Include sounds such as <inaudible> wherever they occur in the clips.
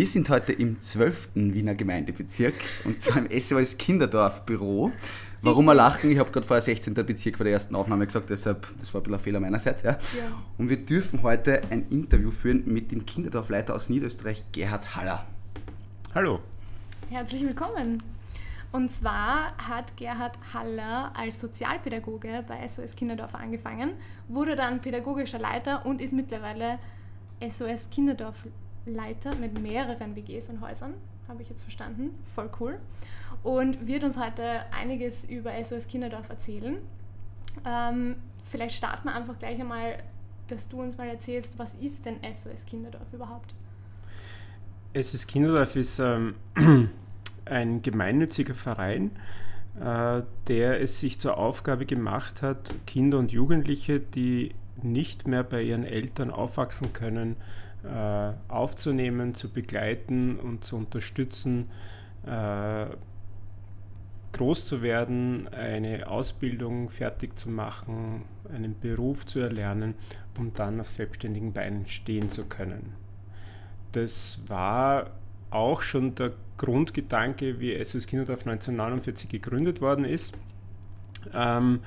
Wir sind heute im 12. Wiener Gemeindebezirk und zwar im SOS Kinderdorf Büro. Warum wir lachen, ich habe gerade vorher 16. Bezirk bei der ersten Aufnahme gesagt, deshalb, das war ein bisschen ein Fehler meinerseits. Ja. ja. Und wir dürfen heute ein Interview führen mit dem Kinderdorfleiter aus Niederösterreich, Gerhard Haller. Hallo. Herzlich willkommen. Und zwar hat Gerhard Haller als Sozialpädagoge bei SOS Kinderdorf angefangen, wurde dann pädagogischer Leiter und ist mittlerweile SOS Kinderdorf Leiter mit mehreren WGs und Häusern, habe ich jetzt verstanden. Voll cool. Und wird uns heute einiges über SOS Kinderdorf erzählen. Ähm, vielleicht starten wir einfach gleich einmal, dass du uns mal erzählst, was ist denn SOS Kinderdorf überhaupt? SOS Kinderdorf ist ähm, <clears throat> ein gemeinnütziger Verein, äh, der es sich zur Aufgabe gemacht hat, Kinder und Jugendliche, die nicht mehr bei ihren Eltern aufwachsen können, aufzunehmen, zu begleiten und zu unterstützen, äh, groß zu werden, eine Ausbildung fertig zu machen, einen Beruf zu erlernen, um dann auf selbstständigen Beinen stehen zu können. Das war auch schon der Grundgedanke, wie SOS Kinderdorf 1949 gegründet worden ist. Ähm,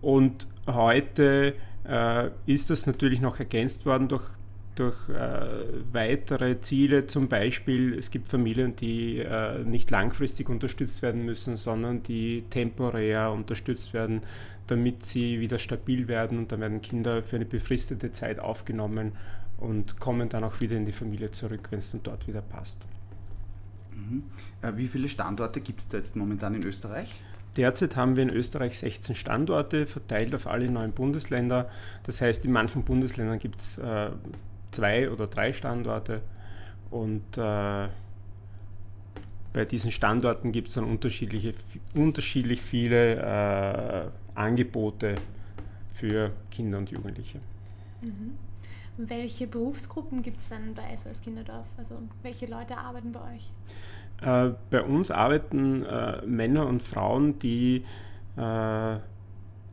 und heute äh, ist das natürlich noch ergänzt worden durch durch äh, weitere Ziele, zum Beispiel es gibt Familien, die äh, nicht langfristig unterstützt werden müssen, sondern die temporär unterstützt werden, damit sie wieder stabil werden und dann werden Kinder für eine befristete Zeit aufgenommen und kommen dann auch wieder in die Familie zurück, wenn es dann dort wieder passt. Mhm. Äh, wie viele Standorte gibt es da jetzt momentan in Österreich? Derzeit haben wir in Österreich 16 Standorte verteilt auf alle neun Bundesländer. Das heißt, in manchen Bundesländern gibt es äh, zwei oder drei Standorte und äh, bei diesen Standorten gibt es dann unterschiedliche, unterschiedlich viele äh, Angebote für Kinder und Jugendliche. Mhm. Welche Berufsgruppen gibt es dann bei SOS Kinderdorf? Also welche Leute arbeiten bei euch? Äh, bei uns arbeiten äh, Männer und Frauen, die äh,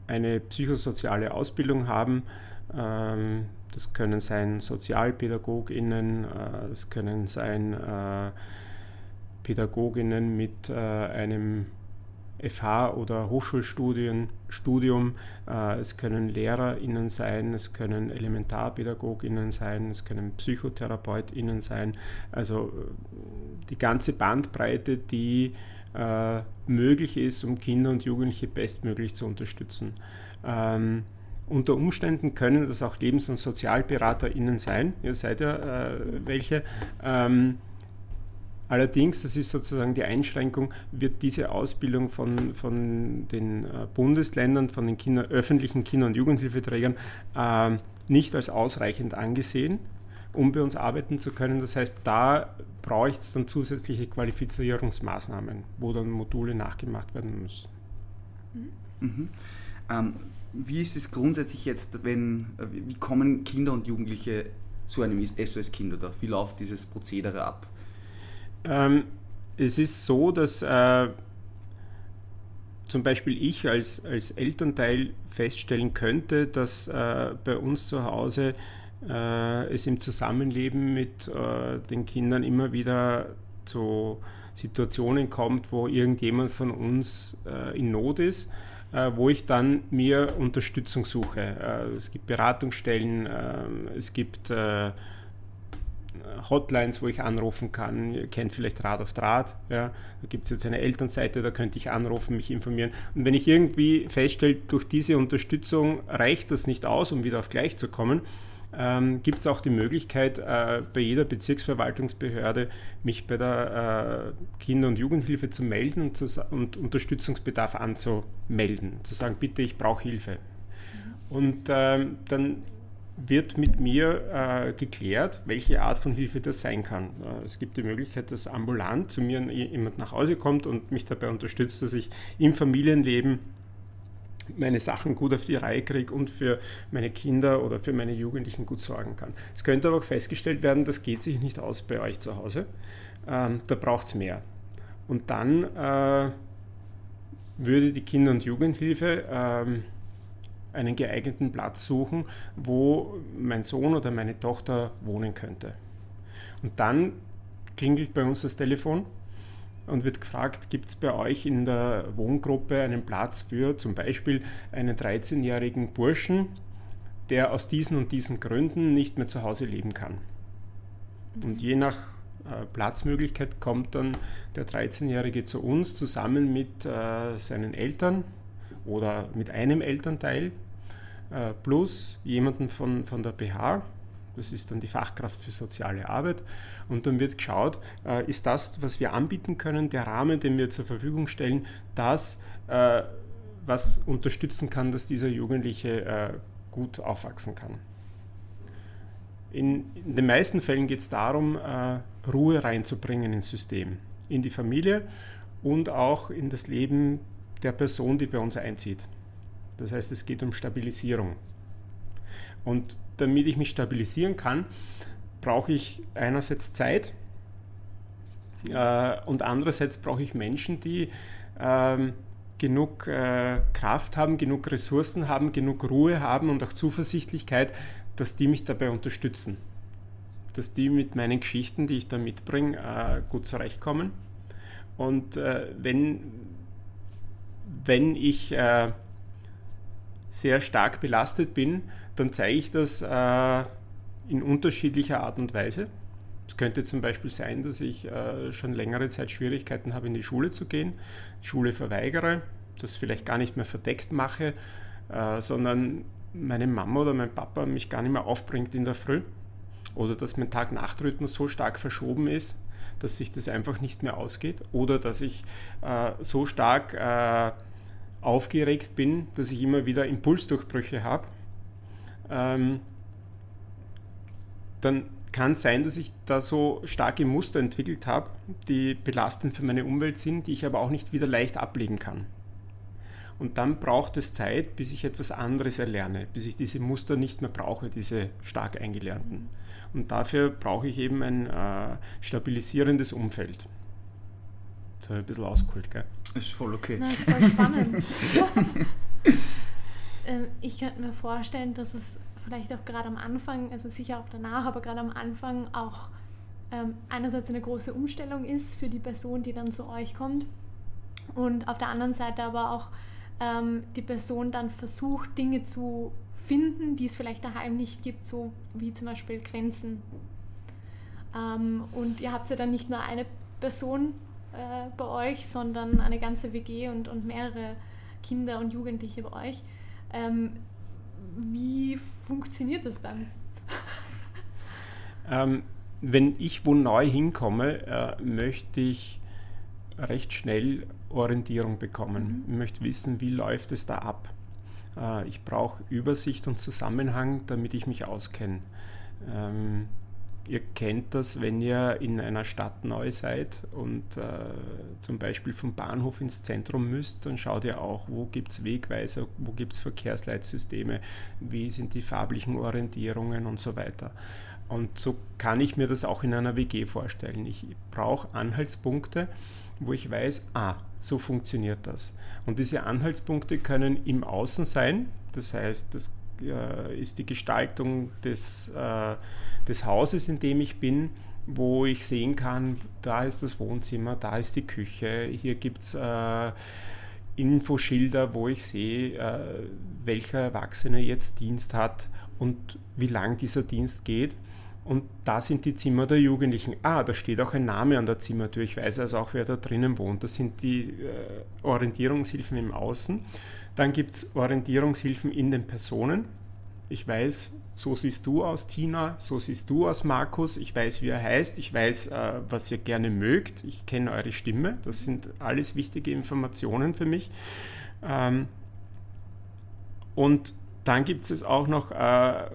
eine psychosoziale Ausbildung haben. Ähm, das können sein SozialpädagogInnen, es äh, können sein äh, Pädagoginnen mit äh, einem FH- oder Hochschulstudium, es können LehrerInnen sein, es können ElementarpädagogInnen sein, es können PsychotherapeutInnen sein. Also die ganze Bandbreite, die möglich ist, um Kinder und Jugendliche bestmöglich zu unterstützen. Unter Umständen können das auch Lebens- und SozialberaterInnen sein. Ihr seid ja äh, welche. Ähm, allerdings, das ist sozusagen die Einschränkung, wird diese Ausbildung von, von den äh, Bundesländern, von den Kinder, öffentlichen Kinder- und Jugendhilfeträgern äh, nicht als ausreichend angesehen, um bei uns arbeiten zu können. Das heißt, da braucht es dann zusätzliche Qualifizierungsmaßnahmen, wo dann Module nachgemacht werden müssen. Mhm. Mhm. Ähm, wie ist es grundsätzlich jetzt, wenn, äh, wie kommen Kinder und Jugendliche zu einem SOS Kinderdorf? Wie läuft dieses Prozedere ab? Ähm, es ist so, dass äh, zum Beispiel ich als, als Elternteil feststellen könnte, dass äh, bei uns zu Hause äh, es im Zusammenleben mit äh, den Kindern immer wieder zu Situationen kommt, wo irgendjemand von uns äh, in Not ist wo ich dann mir Unterstützung suche. Äh, es gibt Beratungsstellen, ähm, es gibt äh, Hotlines, wo ich anrufen kann. Ihr kennt vielleicht Rad auf Draht. Ja. Da gibt es jetzt eine Elternseite, da könnte ich anrufen, mich informieren. Und wenn ich irgendwie feststelle, durch diese Unterstützung reicht das nicht aus, um wieder auf gleich zu kommen, ähm, gibt es auch die Möglichkeit, äh, bei jeder Bezirksverwaltungsbehörde mich bei der äh, Kinder- und Jugendhilfe zu melden und, zu, und, Unterstützungsbedarf anzumelden, zu sagen, bitte, ich brauche Hilfe. Mhm. Und ähm, dann wird mit mir äh, geklärt, welche Art von Hilfe das sein kann. Äh, es gibt die Möglichkeit, dass ambulant zu mir jemand nach Hause kommt und mich dabei unterstützt, dass ich im Familienleben meine Sachen gut auf die Reihe kriege und für meine Kinder oder für meine Jugendlichen gut sorgen kann. Es könnte aber auch festgestellt werden, das geht sich nicht aus bei euch zu Hause. Ähm, da braucht es mehr. Und dann äh, würde die Kinder- und Jugendhilfe ähm, einen geeigneten Platz suchen, wo mein Sohn oder meine Tochter wohnen könnte. Und dann klingelt bei uns das Telefon und wird gefragt, gibt es bei euch in der Wohngruppe einen Platz für zum Beispiel einen 13-jährigen Burschen, der aus diesen und diesen Gründen nicht mehr zu Hause leben kann. Und je nach äh, Platzmöglichkeit kommt dann der 13-Jährige zu uns zusammen mit äh, seinen Eltern oder mit einem Elternteil äh, plus jemanden von, von der BH. Das ist dann die Fachkraft für soziale Arbeit. Und dann wird geschaut, äh, ist das, was wir anbieten können, der Rahmen, den wir zur Verfügung stellen, das, äh, was unterstützen kann, dass dieser Jugendliche äh, gut aufwachsen kann. In, in den meisten Fällen geht es darum, Ruhe reinzubringen ins System, in die Familie und auch in das Leben der Person, die bei uns einzieht. Das heißt, es geht um Stabilisierung. Und damit ich mich stabilisieren kann, brauche ich einerseits Zeit äh, und andererseits brauche ich Menschen, die äh, genug äh, Kraft haben, genug Ressourcen haben, genug Ruhe haben und auch Zuversichtlichkeit, dass die mich dabei unterstützen. Dass die mit meinen Geschichten, die ich da mitbringe, äh, gut zurechtkommen. Und äh, wenn, wenn ich äh, sehr stark belastet bin, dann zeige ich das äh, in unterschiedlicher Art und Weise. Es könnte zum Beispiel sein, dass ich äh, schon längere Zeit Schwierigkeiten habe, in die Schule zu gehen, die Schule verweigere, das vielleicht gar nicht mehr verdeckt mache, äh, sondern meine Mama oder mein Papa mich gar nicht mehr aufbringt in der Früh. Oder dass mein Tag-Nacht-Rhythmus so stark verschoben ist, dass sich das einfach nicht mehr ausgeht. Oder dass ich äh, so stark äh, aufgeregt bin, dass ich immer wieder Impulsdurchbrüche habe, ähm, dann kann es sein, dass ich da so starke Muster entwickelt habe, die belastend für meine Umwelt sind, die ich aber auch nicht wieder leicht ablegen kann. Und dann braucht es Zeit, bis ich etwas anderes erlerne, bis ich diese Muster nicht mehr brauche, diese stark eingelernten. Und dafür brauche ich eben ein äh, stabilisierendes Umfeld. Das habe ich ein bisschen ausgeholt, gell? Ist voll okay. Na, ist voll spannend. <laughs> <laughs> Ähm, ich könnte mir vorstellen, dass es vielleicht auch gerade am Anfang, also sicher auch danach, aber gerade am Anfang auch ähm, einerseits eine große Umstellung ist für die Person, die dann zu euch kommt und auf der anderen Seite aber auch ähm, die Person dann versucht, Dinge zu finden, die es vielleicht daheim nicht gibt, so wie zum Beispiel Grenzen. Ähm, und ihr habt ja dann nicht nur eine Person äh, bei euch, sondern eine ganze WG und, und mehrere Kinder und Jugendliche bei euch. Ähm, wie funktioniert das dann? Ähm, wenn ich wo neu hinkomme, äh, möchte ich recht schnell Orientierung bekommen. Mhm. Ich möchte wissen, wie läuft es da ab. Äh, ich brauche Übersicht und Zusammenhang, damit ich mich auskenne. Ähm, Ihr kennt das, wenn ihr in einer Stadt neu seid und äh, zum Beispiel vom Bahnhof ins Zentrum müsst, dann schaut ihr auch, wo gibt es Wegweiser, wo gibt es Verkehrsleitsysteme, wie sind die farblichen Orientierungen und so weiter. Und so kann ich mir das auch in einer WG vorstellen. Ich brauche Anhaltspunkte, wo ich weiß, ah, so funktioniert das. Und diese Anhaltspunkte können im Außen sein, das heißt, das ist die Gestaltung des, äh, des Hauses, in dem ich bin, wo ich sehen kann, da ist das Wohnzimmer, da ist die Küche, hier gibt es äh, Infoschilder, wo ich sehe, äh, welcher Erwachsene jetzt Dienst hat und wie lang dieser Dienst geht. Und da sind die Zimmer der Jugendlichen. Ah, da steht auch ein Name an der Zimmertür. Ich weiß also auch, wer da drinnen wohnt. Das sind die äh, Orientierungshilfen im Außen. Dann gibt es Orientierungshilfen in den Personen. Ich weiß, so siehst du aus, Tina, so siehst du aus, Markus. Ich weiß, wie er heißt. Ich weiß, äh, was ihr gerne mögt. Ich kenne eure Stimme. Das sind alles wichtige Informationen für mich. Ähm, und dann gibt es auch noch äh,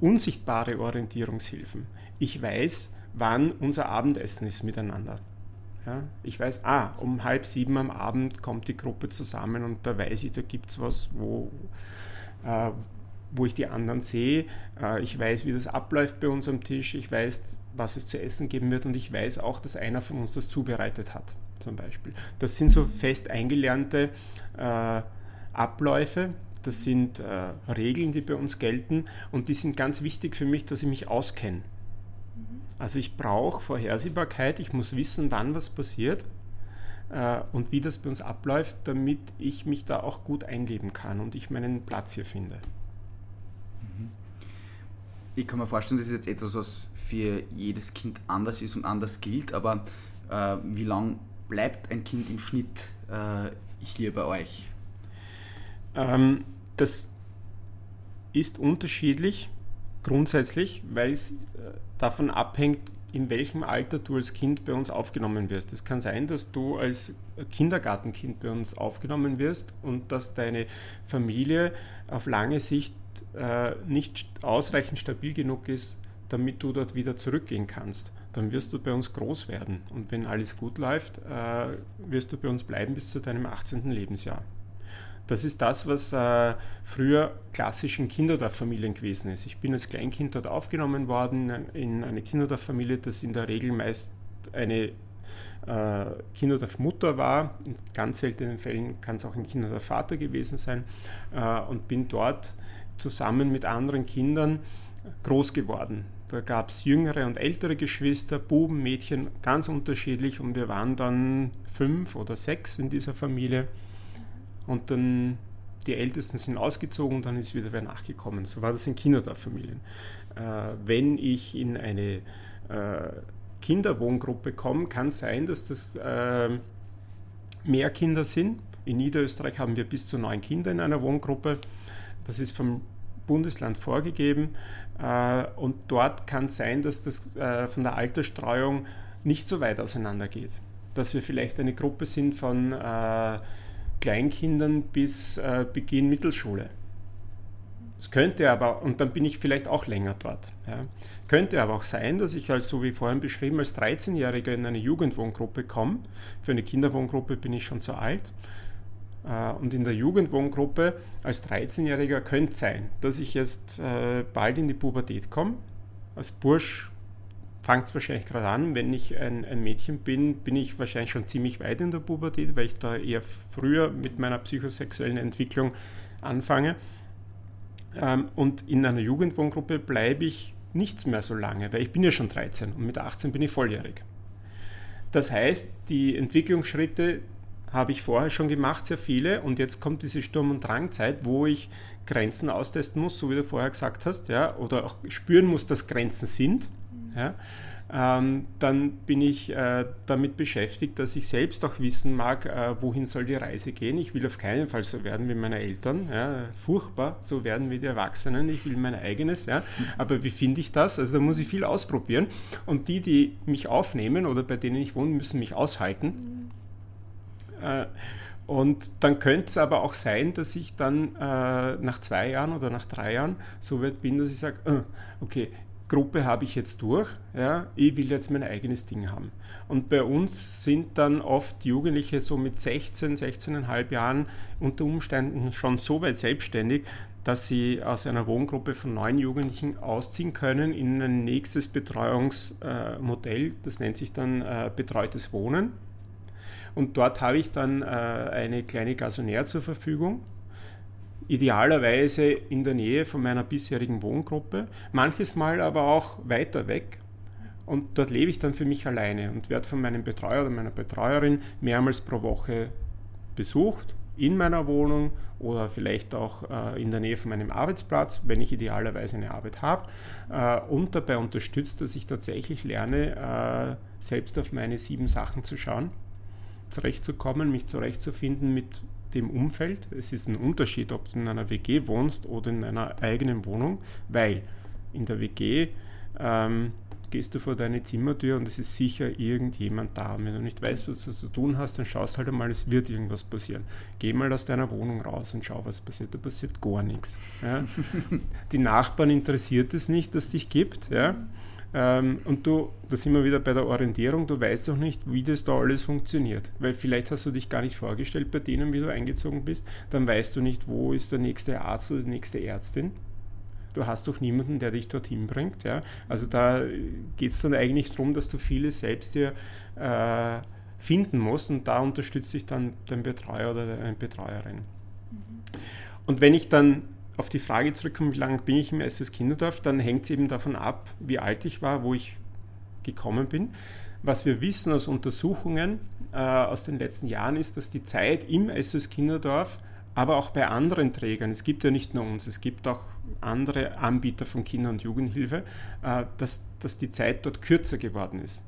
unsichtbare Orientierungshilfen. Ich weiß, wann unser Abendessen ist miteinander. Ja, ich weiß, ah, um halb sieben am Abend kommt die Gruppe zusammen und da weiß ich, da gibt es was, wo, äh, wo ich die anderen sehe. Äh, ich weiß, wie das abläuft bei uns am Tisch. Ich weiß, was es zu essen geben wird und ich weiß auch, dass einer von uns das zubereitet hat, zum Beispiel. Das sind so fest eingelernte äh, Abläufe, das sind äh, Regeln, die bei uns gelten und die sind ganz wichtig für mich, dass ich mich auskenne. Also ich brauche Vorhersehbarkeit, ich muss wissen, wann was passiert äh, und wie das bei uns abläuft, damit ich mich da auch gut einleben kann und ich meinen Platz hier finde. Mhm. Ich kann mir vorstellen, das ist jetzt etwas, was für jedes Kind anders ist und anders gilt, aber äh, wie lang bleibt ein Kind im Schnitt äh, hier bei euch? Ähm, das ist unterschiedlich grundsätzlich, weil es äh, davon abhängt, in welchem Alter du als Kind bei uns aufgenommen wirst. Es kann sein, dass du als Kindergartenkind bei uns aufgenommen wirst und dass deine Familie auf lange Sicht äh, nicht ausreichend stabil genug ist, damit du dort wieder zurückgehen kannst. Dann wirst du bei uns groß werden und wenn alles gut läuft, äh, wirst du bei uns bleiben bis zu deinem 18. Lebensjahr. Das ist das, was äh, früher klassischen Kinderdorffamilien gewesen ist. Ich bin als Kleinkind dort aufgenommen worden in eine Kinderdorffamilie, das in der Regel meist eine äh, Kinderdorfmutter war. In ganz seltenen Fällen kann es auch ein Kinderdorfvater gewesen sein. Äh, und bin dort zusammen mit anderen Kindern groß geworden. Da gab es jüngere und ältere Geschwister, Buben, Mädchen, ganz unterschiedlich. Und wir waren dann fünf oder sechs in dieser Familie. Und dann die Ältesten sind ausgezogen und dann ist wieder wer nachgekommen. So war das in Kinderdorffamilien. Äh, wenn ich in eine äh, Kinderwohngruppe komme, kann sein, dass das äh, mehr Kinder sind. In Niederösterreich haben wir bis zu neun Kinder in einer Wohngruppe. Das ist vom Bundesland vorgegeben. Äh, und dort kann sein, dass das äh, von der Altersstreuung nicht so weit auseinander geht. Dass wir vielleicht eine Gruppe sind von äh, Kleinkindern bis äh, Beginn Mittelschule. Es könnte aber, und dann bin ich vielleicht auch länger dort. Ja. Könnte aber auch sein, dass ich als, so wie vorhin beschrieben, als 13-Jähriger in eine Jugendwohngruppe komme. Für eine Kinderwohngruppe bin ich schon zu alt. Äh, und in der Jugendwohngruppe als 13-Jähriger könnte sein, dass ich jetzt äh, bald in die Pubertät komme. Als Bursch fängt es wahrscheinlich gerade an. Wenn ich ein, ein, Mädchen bin, bin ich wahrscheinlich schon ziemlich weit in der Pubertät, weil ich da eher früher mit meiner psychosexuellen Entwicklung anfange. Ähm, und in einer Jugendwohngruppe bleibe ich nichts mehr so lange, weil ich bin ja schon 13 und mit 18 bin ich volljährig. Das heißt, die Entwicklungsschritte habe ich vorher schon gemacht, sehr viele, und jetzt kommt diese Sturm- und Drangzeit, wo ich Grenzen austesten muss, so wie du vorher gesagt hast, ja, oder auch spüren muss, dass Grenzen sind ja, ähm, dann bin ich äh, damit beschäftigt, dass ich selbst auch wissen mag, äh, wohin soll die Reise gehen. Ich will auf keinen Fall so werden wie meine Eltern, ja, furchtbar so werden wie die Erwachsenen. Ich will mein eigenes, ja. aber wie finde ich das? Also da muss ich viel ausprobieren und die, die mich aufnehmen oder bei denen ich wohne, müssen mich aushalten. Äh, und dann könnte es aber auch sein, dass ich dann äh, nach zwei Jahren oder nach drei Jahren so weit bin, dass ich sage, äh, okay, Gruppe habe ich jetzt durch, ja, ich will jetzt mein eigenes Ding haben. Und bei uns sind dann oft Jugendliche so mit 16, 16,5 Jahren unter Umständen schon so weit selbstständig, dass sie aus einer Wohngruppe von neun Jugendlichen ausziehen können in ein nächstes Betreuungsmodell, das nennt sich dann äh, betreutes Wohnen. Und dort habe ich dann äh, eine kleine Gasonär zur Verfügung idealerweise in der Nähe von meiner bisherigen Wohngruppe, manches Mal aber auch weiter weg. Und dort lebe ich dann für mich alleine und werde von meinem Betreuer oder meiner Betreuerin mehrmals pro Woche besucht, in meiner Wohnung oder vielleicht auch äh, in der Nähe von meinem Arbeitsplatz, wenn ich idealerweise eine Arbeit habe, äh, und dabei unterstützt, dass ich tatsächlich lerne, äh, selbst auf meine sieben Sachen zu schauen, zurechtzukommen, mich zurechtzufinden mit dem Umfeld. Es ist ein Unterschied, ob du in einer WG wohnst oder in einer eigenen Wohnung, weil in der WG ähm, gehst du vor deine Zimmertür und es ist sicher irgendjemand da. Wenn du nicht weißt, was du zu tun hast, dann schaust halt einmal, es wird irgendwas passieren. Geh mal aus deiner Wohnung raus und schau, was passiert. Da passiert gar nichts. Ja. <laughs> Die Nachbarn interessiert es nicht, dass es dich gibt. Ja. Ähm, und du, da sind wir wieder bei der Orientierung, du weißt doch nicht, wie das da alles funktioniert. Weil vielleicht hast du dich gar nicht vorgestellt bei denen, wie du eingezogen bist. Dann weißt du nicht, wo ist der nächste Arzt oder die nächste Ärztin du hast doch niemanden, der dich dorthin bringt. Ja? Also da geht es dann eigentlich darum, dass du vieles selbst dir äh, finden musst und da unterstützt dich dann dein Betreuer oder deine Betreuerin. Mhm. Und wenn ich dann auf die Frage zurückkomme, wie lange bin ich im SS Kinderdorf, dann hängt es eben davon ab, wie alt ich war, wo ich gekommen bin. Was wir wissen aus Untersuchungen äh, aus den letzten Jahren ist, dass die Zeit im SS Kinderdorf, aber auch bei anderen Trägern, es gibt ja nicht nur uns, es gibt auch andere Anbieter von Kinder- und Jugendhilfe, äh, dass, dass die Zeit dort kürzer geworden ist.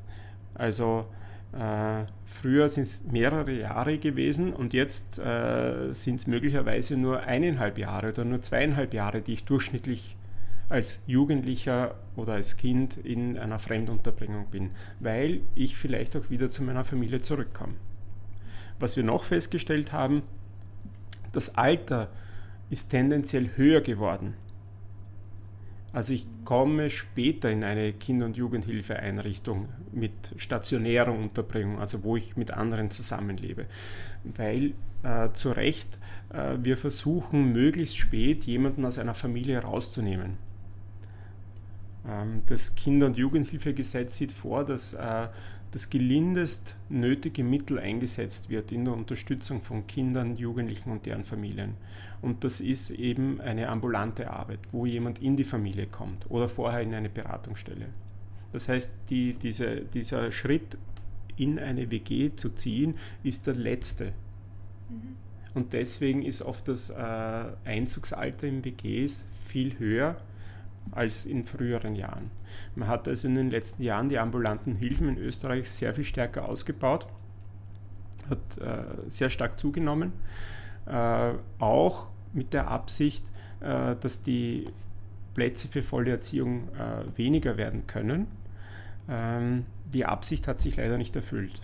Also äh, früher sind es mehrere Jahre gewesen und jetzt äh, sind es möglicherweise nur eineinhalb Jahre oder nur zweieinhalb Jahre, die ich durchschnittlich als Jugendlicher oder als Kind in einer Fremdunterbringung bin, weil ich vielleicht auch wieder zu meiner Familie zurückkomme. Was wir noch festgestellt haben, das Alter ist tendenziell höher geworden. Also ich komme später in eine Kinder- und Jugendhilfeeinrichtung mit stationärer Unterbringung, also wo ich mit anderen zusammenlebe, weil äh, zu Recht äh, wir versuchen, möglichst spät jemanden aus einer Familie rauszunehmen. Ähm, das Kinder- und Jugendhilfegesetz sieht vor, dass äh, das gelindest nötige Mittel eingesetzt wird in der Unterstützung von Kindern, Jugendlichen und deren Familien. Und das ist eben eine ambulante Arbeit, wo jemand in die Familie kommt oder vorher in eine Beratungsstelle. Das heißt, die, diese, dieser Schritt in eine WG zu ziehen, ist der letzte. Mhm. Und deswegen ist oft das äh, Einzugsalter in WGs viel höher als in früheren Jahren. Man hat also in den letzten Jahren die ambulanten Hilfen in Österreich sehr viel stärker ausgebaut, hat äh, sehr stark zugenommen, auch mit der Absicht, äh, dass die Plätze für volle Erziehung äh, weniger werden können. Ähm, die Absicht hat sich leider nicht erfüllt.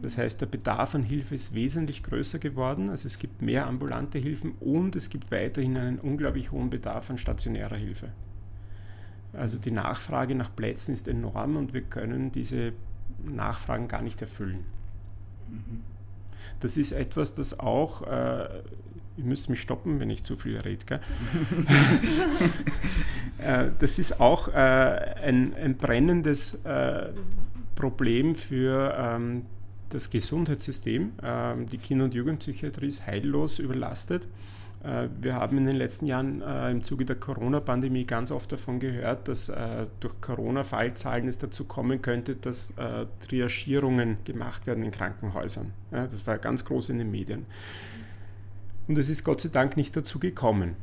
Das heißt, der Bedarf an Hilfe ist wesentlich größer geworden. Also es gibt mehr ambulante Hilfen und es gibt weiterhin einen unglaublich hohen Bedarf an stationärer Hilfe. Also die Nachfrage nach Plätzen ist enorm und wir können diese Nachfragen gar nicht erfüllen. Mhm. Das ist etwas, das auch, äh, ihr müsst mich stoppen, wenn ich zu viel rede, <laughs> äh, das ist auch äh, ein, ein, brennendes äh, Problem für ähm, das Gesundheitssystem. Ähm, die Kinder- und Jugendpsychiatrie ist heillos überlastet. Äh, wir haben in den letzten Jahren äh, im Zuge der Corona-Pandemie ganz oft davon gehört, dass äh, durch Corona-Fallzahlen es dazu kommen könnte, dass Triagierungen gemacht werden in Krankenhäusern. das war ganz groß in den Medien. Und es ist Gott sei Dank nicht dazu gekommen.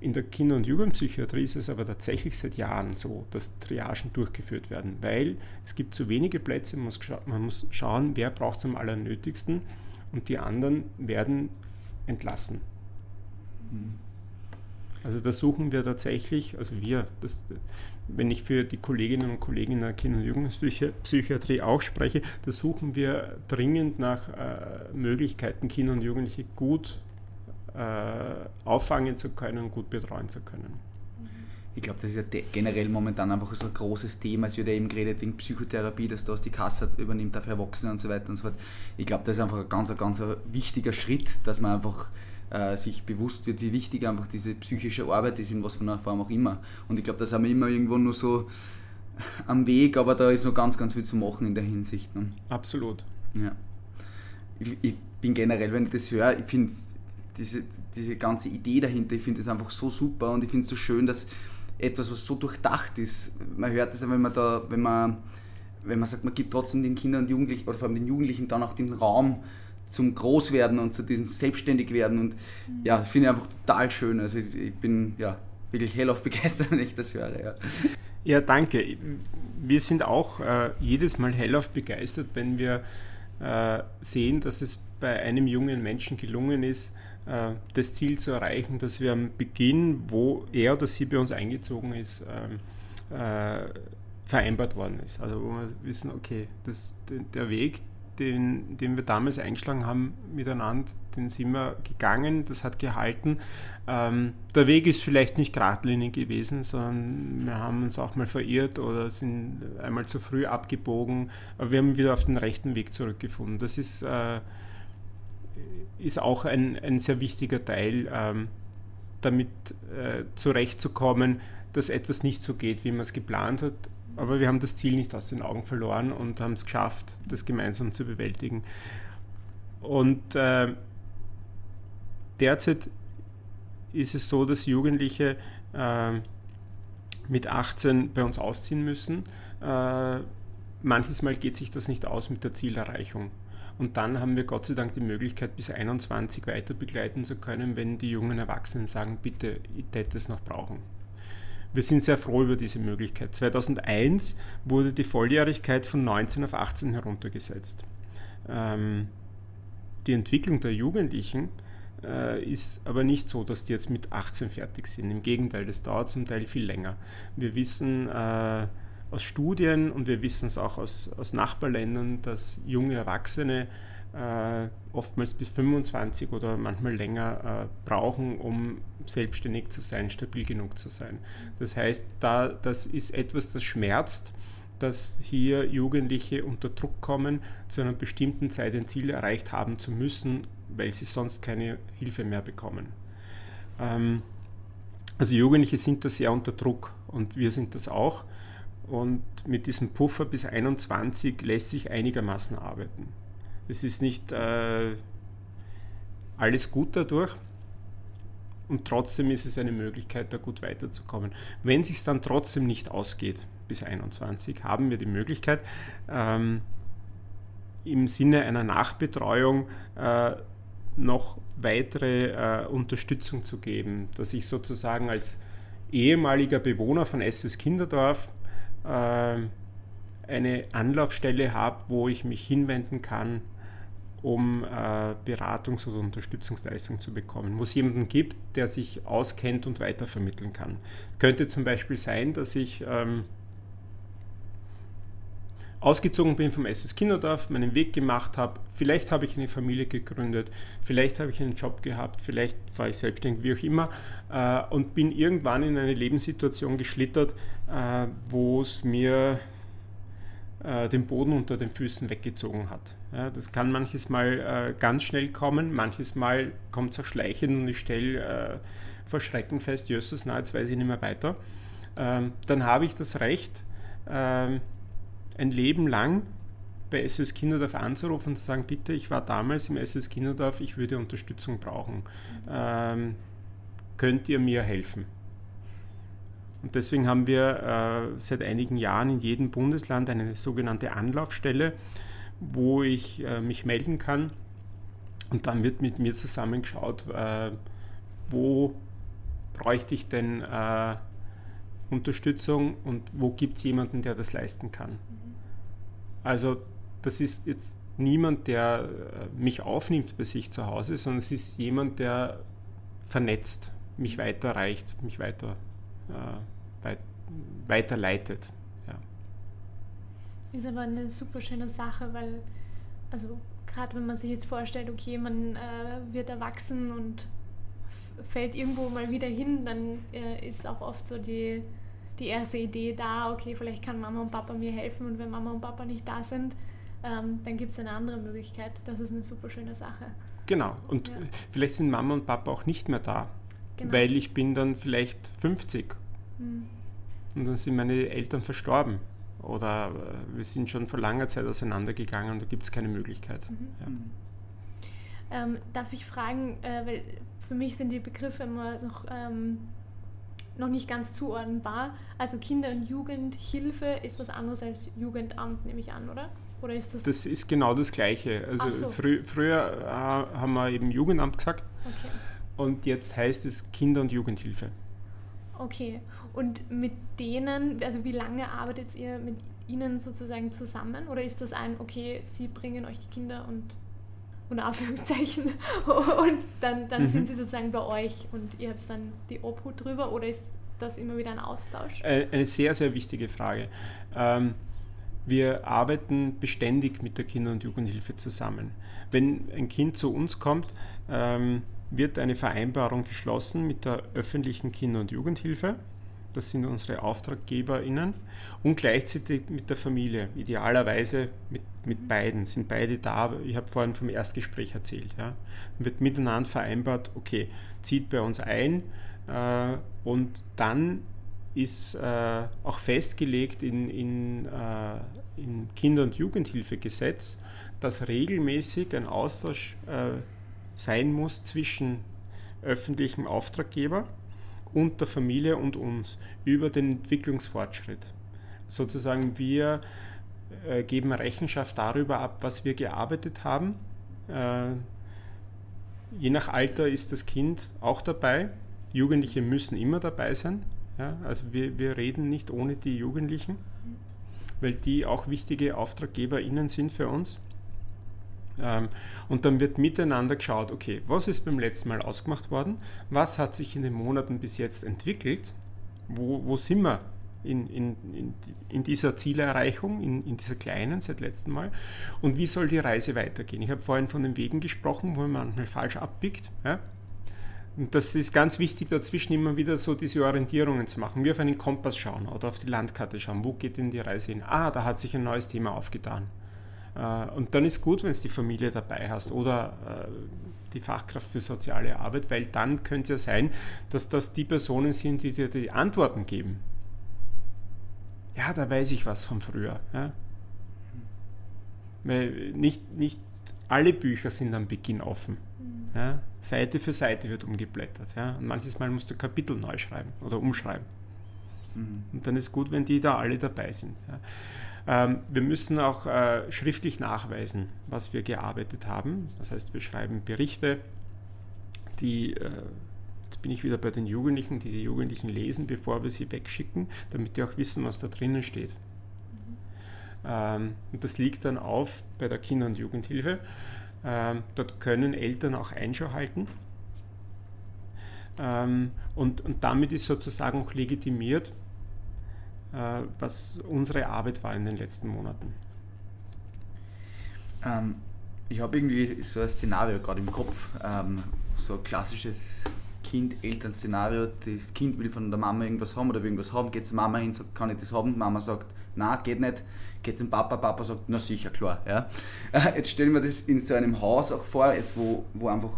In der Kinder- und Jugendpsychiatrie ist es aber tatsächlich seit Jahren so, dass Triagen durchgeführt werden, weil es gibt zu wenige Plätze, man muss, man muss schauen, wer braucht es am allernötigsten und die anderen werden entlassen. Mhm. Also da suchen wir tatsächlich, also wir, das, wenn ich für die Kolleginnen und Kollegen in der Kinder- und Jugendpsychiatrie auch spreche, da suchen wir dringend nach äh, Möglichkeiten, Kinder und Jugendliche gut äh, auffangen zu können und gut betreuen zu können. Mhm. Ich glaube, das ist ja generell momentan einfach so ein großes Thema. Es wird ja eben geredet wegen Psychotherapie, dass das die Kasse übernimmt, für Erwachsene und so weiter und so fort. Ich glaube, das ist einfach ein ganz, ganz wichtiger Schritt, dass man einfach äh, sich bewusst wird, wie wichtig einfach diese psychische Arbeit ist, in was von einer Form auch immer. Und ich glaube, da sind wir immer irgendwo nur so <laughs> am Weg, aber da ist noch ganz, ganz viel zu machen in der Hinsicht. Ne? Absolut. Ja. Ich, ich, bin generell, wenn ich das höre, ich finde diese, diese ganze Idee dahinter, ich finde das einfach so super und ich finde es so schön, dass etwas, was so durchdacht ist, man hört das, wenn man da, wenn man, wenn man sagt, man gibt trotzdem den Kindern und Jugendlichen oder vor allem den Jugendlichen dann auch den Raum, zum Großwerden und zu diesem Selbstständigwerden. Und mhm. ja, finde ich einfach total schön. Also ich, ich, bin ja wirklich hellauf <laughs> begeistert, wenn ich das höre. Ja, ja danke. Wir sind auch äh, jedes Mal hellauf begeistert, wenn wir äh, sehen, dass es bei einem jungen Menschen gelungen ist, äh, das Ziel zu erreichen, dass wir am Beginn, wo er oder sie bei uns eingezogen ist, ähm, äh, vereinbart worden ist. Also wo wir wissen, okay, das, der Weg, den, den wir damals eingeschlagen haben miteinander, den sind wir gegangen, das hat gehalten. Ähm, der Weg ist vielleicht nicht geradlinig gewesen, sondern wir haben uns auch mal verirrt oder sind einmal zu früh abgebogen, aber wir haben wieder auf den rechten Weg zurückgefunden. Das ist, äh, ist auch ein, ein sehr wichtiger Teil, ähm, damit äh, zurechtzukommen, dass etwas nicht so geht, wie man es geplant hat aber wir haben das Ziel nicht aus den Augen verloren und haben es geschafft, das gemeinsam zu bewältigen. Und äh, derzeit ist es so, dass Jugendliche äh, mit 18 bei uns ausziehen müssen. Äh, manches Mal geht sich das nicht aus mit der Zielerreichung. Und dann haben wir Gott sei Dank die Möglichkeit, bis 21 weiter begleiten zu können, wenn die jungen Erwachsenen sagen, bitte, ich hätte es noch brauchen. Wir sind sehr froh über diese Möglichkeit. 2001 wurde die Volljährigkeit von 19 auf 18 heruntergesetzt. Ähm, die Entwicklung der Jugendlichen äh, ist aber nicht so, dass die jetzt mit 18 fertig sind. Im Gegenteil, das dauert zum Teil viel länger. Wir wissen äh, aus Studien und wir wissen es auch aus, aus Nachbarländern, dass junge Erwachsene äh, oftmals bis 25 oder manchmal länger äh, brauchen, um selbstständig zu sein, stabil genug zu sein. Das heißt, da, das ist etwas, das schmerzt, dass hier Jugendliche unter Druck kommen, zu einer bestimmten Zeit ein Ziel erreicht haben zu müssen, weil sie sonst keine Hilfe mehr bekommen. Ähm, also Jugendliche sind da sehr unter Druck und wir sind das auch. Und mit diesem Puffer bis 21 lässt sich einigermaßen arbeiten. Es ist nicht äh, alles gut dadurch und trotzdem ist es eine Möglichkeit, da gut weiterzukommen. Wenn es sich dann trotzdem nicht ausgeht bis 21, haben wir die Möglichkeit, ähm, im Sinne einer Nachbetreuung äh, noch weitere äh, Unterstützung zu geben, dass ich sozusagen als ehemaliger Bewohner von SS Kinderdorf äh, eine Anlaufstelle habe, wo ich mich hinwenden kann, um äh, Beratungs- oder Unterstützungsleistung zu bekommen, wo es jemanden gibt, der sich auskennt und weitervermitteln kann. Könnte zum Beispiel sein, dass ich ähm, ausgezogen bin vom SS Kinderdorf, meinen Weg gemacht habe, vielleicht habe ich eine Familie gegründet, vielleicht habe ich einen Job gehabt, vielleicht war ich selbstständig, wie auch immer, äh, und bin irgendwann in eine Lebenssituation geschlittert, äh, wo es mir den Boden unter den Füßen weggezogen hat. Ja, das kann manches Mal äh, ganz schnell kommen, manches Mal kommt es auch schleichend und ich stelle äh, vor Schrecken fest, Jösses, na, jetzt weiß ich nicht mehr weiter. Ähm, dann habe ich das Recht, ähm, ein Leben lang bei SS Kinderdorf anzurufen und zu sagen, bitte, ich war damals im SS Kinderdorf, ich würde Unterstützung brauchen. Ähm, könnt ihr mir helfen? Und deswegen haben wir äh, seit einigen Jahren in jedem Bundesland eine sogenannte Anlaufstelle, wo ich äh, mich melden kann. Und dann wird mit mir zusammengeschaut, äh, wo bräuchte ich denn äh, Unterstützung und wo gibt es jemanden, der das leisten kann. Also das ist jetzt niemand, der äh, mich aufnimmt bei sich zu Hause, sondern es ist jemand, der vernetzt, mich weiterreicht, mich weiter weit, weiterleitet. Ja. Ist aber eine super schöne Sache, weil, also gerade wenn man sich jetzt vorstellt, okay, man äh, wird erwachsen und fällt irgendwo mal wieder hin, dann äh, ist auch oft so die, die erste Idee da, okay, vielleicht kann Mama und Papa mir helfen und wenn Mama und Papa nicht da sind, ähm, dann gibt es eine andere Möglichkeit. Das ist eine super schöne Sache. Genau, und ja. vielleicht sind Mama und Papa auch nicht mehr da. Genau. Weil ich bin dann vielleicht 50 mhm. und dann sind meine Eltern verstorben oder äh, wir sind schon vor langer Zeit auseinandergegangen und da gibt es keine Möglichkeit. Mhm. Ja. Mhm. Ähm, darf ich fragen, äh, weil für mich sind die Begriffe immer noch, ähm, noch nicht ganz zuordnenbar. Also Kinder- und Jugendhilfe ist was anderes als Jugendamt, nehme ich an, oder? Oder ist das? Das ist genau das Gleiche. Also so. frü früher äh, haben wir eben Jugendamt gesagt. Okay und jetzt heißt es Kinder- und Jugendhilfe. Okay, und mit denen, also wie lange arbeitet ihr mit ihnen sozusagen zusammen? Oder ist das ein, okay, sie bringen euch die Kinder und unter <laughs> Anführungszeichen und dann, dann mhm. sind sie sozusagen bei euch und ihr habt dann die Obhut drüber? Oder ist das immer wieder ein Austausch? Eine sehr, sehr wichtige Frage. Ähm, wir arbeiten beständig mit der Kinder- und Jugendhilfe zusammen. Wenn ein Kind zu uns kommt, ähm, wird eine Vereinbarung geschlossen mit der öffentlichen Kinder- und Jugendhilfe. Das sind unsere AuftraggeberInnen und gleichzeitig mit der Familie. Idealerweise mit, mit beiden, sind beide da. Ich habe vorhin vom Erstgespräch erzählt. Ja. Dann wird miteinander vereinbart, okay, zieht bei uns ein äh, und dann ist äh, auch festgelegt in, in, äh, in Kinder- und Jugendhilfegesetz, dass regelmäßig ein Austausch äh, sein muss zwischen öffentlichem Auftraggeber und der Familie und uns über den Entwicklungsfortschritt. Sozusagen wir äh, geben Rechenschaft darüber ab, was wir gearbeitet haben. Äh, je nach Alter ist das Kind auch dabei. Jugendliche müssen immer dabei sein. Ja? Also wir, wir reden nicht ohne die Jugendlichen, weil die auch wichtige AuftraggeberInnen sind für uns. Ähm, und dann wird miteinander geschaut, okay, was ist beim letzten Mal ausgemacht worden? Was hat sich in den Monaten bis jetzt entwickelt? Wo, wo sind wir in, in, in, in dieser Zielerreichung, in, in dieser kleinen seit letztem Mal? Und wie soll die Reise weitergehen? Ich habe vorhin von den Wegen gesprochen, wo man manchmal falsch abbiegt. Ja? Und das ist ganz wichtig, dazwischen immer wieder so diese Orientierungen zu machen. Wir auf einen Kompass schauen oder auf die Landkarte schauen. Wo geht denn die Reise hin? Ah, da hat sich ein neues Thema aufgetan. Äh, und dann ist gut, wenn es die Familie dabei hast oder äh, die Fachkraft für soziale Arbeit, weil dann könnte ja sein, dass das die Personen sind, die dir die Antworten geben. Ja, da weiß ich was von früher. Ja? Weil nicht, nicht alle Bücher sind am Beginn offen. Mhm. Ja? Seite für Seite wird umgeblättert. Ja? Und manches Mal musst du Kapitel neu schreiben oder umschreiben. Mhm. Und dann ist gut, wenn die da alle dabei sind. Ja? Ähm, wir müssen auch äh, schriftlich nachweisen, was wir gearbeitet haben. Das heißt, wir schreiben Berichte, die, äh, jetzt bin ich wieder bei den Jugendlichen, die die Jugendlichen lesen, bevor wir sie wegschicken, damit die auch wissen, was da drinnen steht. Ähm, und das liegt dann auf bei der Kinder- und Jugendhilfe. Ähm, dort können Eltern auch Einschau halten. und, und damit ist sozusagen auch legitimiert, was unsere Arbeit war in den letzten Monaten. Ähm, ich habe irgendwie so ein Szenario gerade im Kopf, ähm, so ein klassisches Kind-Eltern-Szenario. Das Kind will von der Mama irgendwas haben oder will irgendwas haben, geht zur Mama hin, sagt, kann ich das haben? Mama sagt, na, geht nicht. Geht zum Papa, Papa sagt, na sicher, klar. Ja. <laughs> Jetzt stellen wir das in so einem Haus auch vor, jetzt wo, wo einfach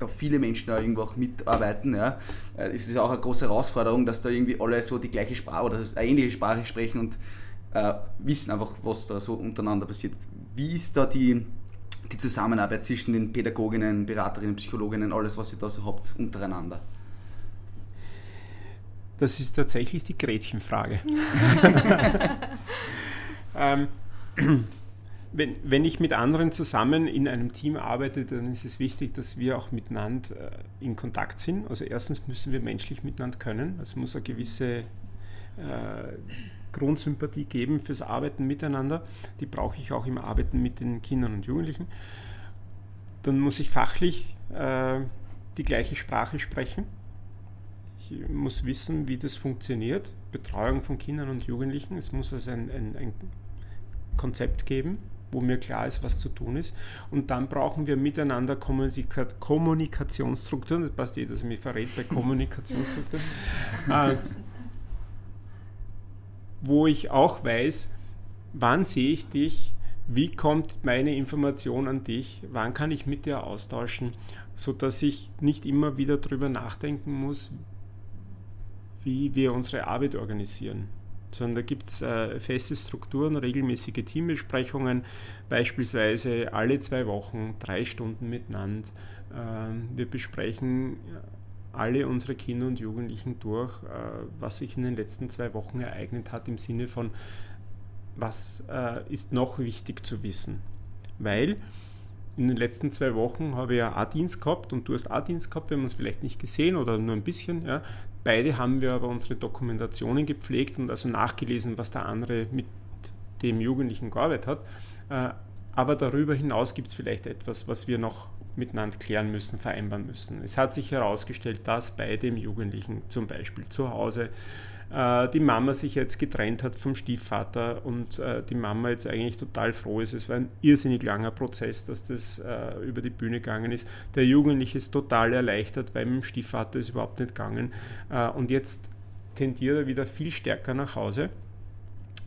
da viele Menschen da irgendwo auch mitarbeiten, ja, äh, ist es auch eine große Herausforderung, dass da irgendwie alle so die gleiche Sprache oder eine ähnliche Sprache sprechen und äh, wissen einfach, was da so untereinander passiert. Wie ist da die, die Zusammenarbeit zwischen den Pädagoginnen, Beraterinnen, Psychologinnen, alles, was ihr da so habt, untereinander? Das ist tatsächlich die Gretchenfrage. <laughs> <laughs> ähm, wenn, wenn ich mit anderen zusammen in einem Team arbeite, dann ist es wichtig, dass wir auch miteinander äh, in Kontakt sind. Also erstens müssen wir menschlich miteinander können. Es muss eine gewisse äh, Grundsympathie geben fürs Arbeiten miteinander. Die brauche ich auch im Arbeiten mit den Kindern und Jugendlichen. Dann muss ich fachlich äh, die gleiche Sprache sprechen. Ich muss wissen, wie das funktioniert. Betreuung von Kindern und Jugendlichen. Es muss also ein, ein, ein Konzept geben, wo mir klar ist, was zu tun ist. Und dann brauchen wir miteinander Kommunika Kommunikationsstrukturen. Das passt eh, dass er mich verrät bei Kommunikationsstrukturen. <laughs> äh, wo ich auch weiß, wann sehe ich dich, wie kommt meine Information an dich, wann kann ich mit dir austauschen, sodass ich nicht immer wieder darüber nachdenken muss, wie wir unsere Arbeit organisieren sondern da gibt es äh, feste Strukturen, regelmäßige Teambesprechungen, beispielsweise alle zwei Wochen drei Stunden miteinander. Ähm, wir besprechen alle unsere Kinder und Jugendlichen durch, äh, was sich in den letzten zwei Wochen ereignet hat, im Sinne von, was äh, ist noch wichtig zu wissen. Weil in den letzten zwei Wochen habe ich ja A-Dienst gehabt und du hast A-Dienst gehabt, wir haben uns vielleicht nicht gesehen oder nur ein bisschen. Ja. Beide haben wir aber unsere Dokumentationen gepflegt und also nachgelesen, was der andere mit dem Jugendlichen gearbeitet hat. Äh, aber darüber hinaus gibt es vielleicht etwas, was wir noch miteinander klären müssen, vereinbaren müssen. Es hat sich herausgestellt, dass bei dem Jugendlichen zum Beispiel zu Hause äh, die Mama sich jetzt getrennt hat vom Stiefvater und äh, die Mama jetzt eigentlich total froh ist. Es war ein irrsinnig langer Prozess, dass das äh, über die Bühne gegangen ist. Der Jugendliche ist total erleichtert, weil mit dem Stiefvater ist überhaupt nicht gegangen. und jetzt tendiert er wieder viel stärker nach Hause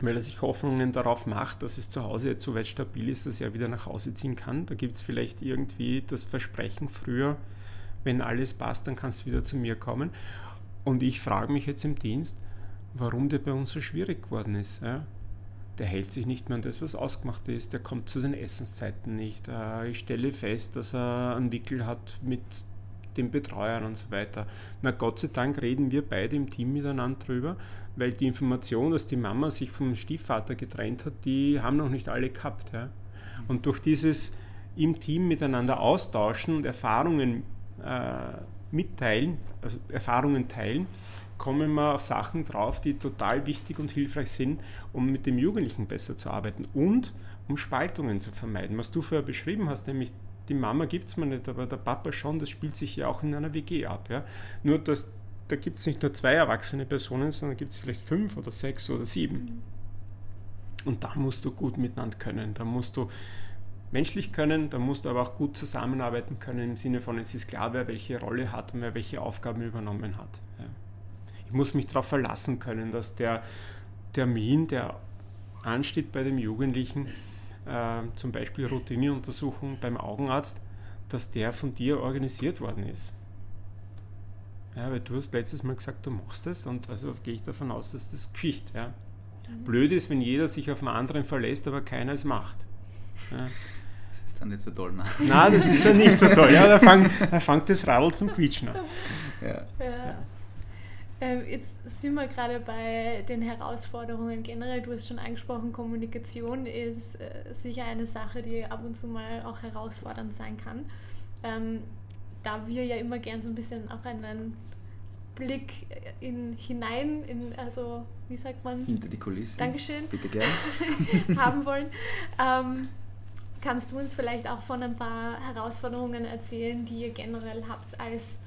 weil er sich Hoffnungen darauf macht, dass es zu Hause jetzt so weit stabil ist, dass er wieder nach Hause ziehen kann. Da gibt es vielleicht irgendwie das Versprechen früher, wenn alles passt, dann kannst du wieder zu mir kommen. Und ich frage mich jetzt im Dienst, warum der bei uns so schwierig geworden ist. Ja? Der hält sich nicht mehr an das, was ausgemacht ist. Der kommt zu den Essenszeiten nicht. Äh, ich stelle fest, dass er einen Wickel hat mit den Betreuern und so weiter. Na Gott sei Dank reden wir beide im Team miteinander drüber, weil die Information, dass die Mama sich vom Stiefvater getrennt hat, die haben noch nicht alle gehabt. Ja? Und durch dieses im Team miteinander austauschen und Erfahrungen äh, mitteilen, also Erfahrungen teilen, kommen wir auf Sachen drauf, die total wichtig und hilfreich sind, um mit dem Jugendlichen besser zu arbeiten und um Spaltungen zu vermeiden. Was du vorher beschrieben hast, nämlich die Mama gibt es mir nicht, aber der Papa schon, das spielt sich ja auch in einer WG ab. Ja? Nur, dass da gibt es nicht nur zwei erwachsene Personen, sondern gibt es vielleicht fünf oder sechs oder sieben. Mhm. Und da musst du gut miteinander können. Da musst du menschlich können, da musst du aber auch gut zusammenarbeiten können im Sinne von, es ist klar, wer welche Rolle hat und wer welche Aufgaben übernommen hat. Ja. Ich muss mich darauf verlassen können, dass der Termin, der ansteht bei dem Jugendlichen, äh, zum Beispiel Routineuntersuchung beim Augenarzt, dass der von dir organisiert worden ist. Ja, weil du hast letztes Mal gesagt, du machst das und also gehe ich davon aus, dass das Geschichte. Ja. Mhm. Blöd ist, wenn jeder sich auf einen anderen verlässt, aber keiner es macht. Ja. Das ist dann nicht so toll, ne? Nein, das ist dann nicht so toll. Ja, da, <laughs> fang, da fängt das Radl zum Quietschen an. Ja. ja. Ähm, jetzt sind wir gerade bei den Herausforderungen generell. Du hast schon angesprochen, Kommunikation ist äh, sicher eine Sache, die ab und zu mal auch herausfordernd sein kann. Ähm, da wir ja immer gern so ein bisschen auch einen Blick in, hinein, in, also wie sagt man? Hinter die Kulissen. Dankeschön. Bitte gerne. <laughs> haben <laughs> wollen. Ähm, kannst du uns vielleicht auch von ein paar Herausforderungen erzählen, die ihr generell habt als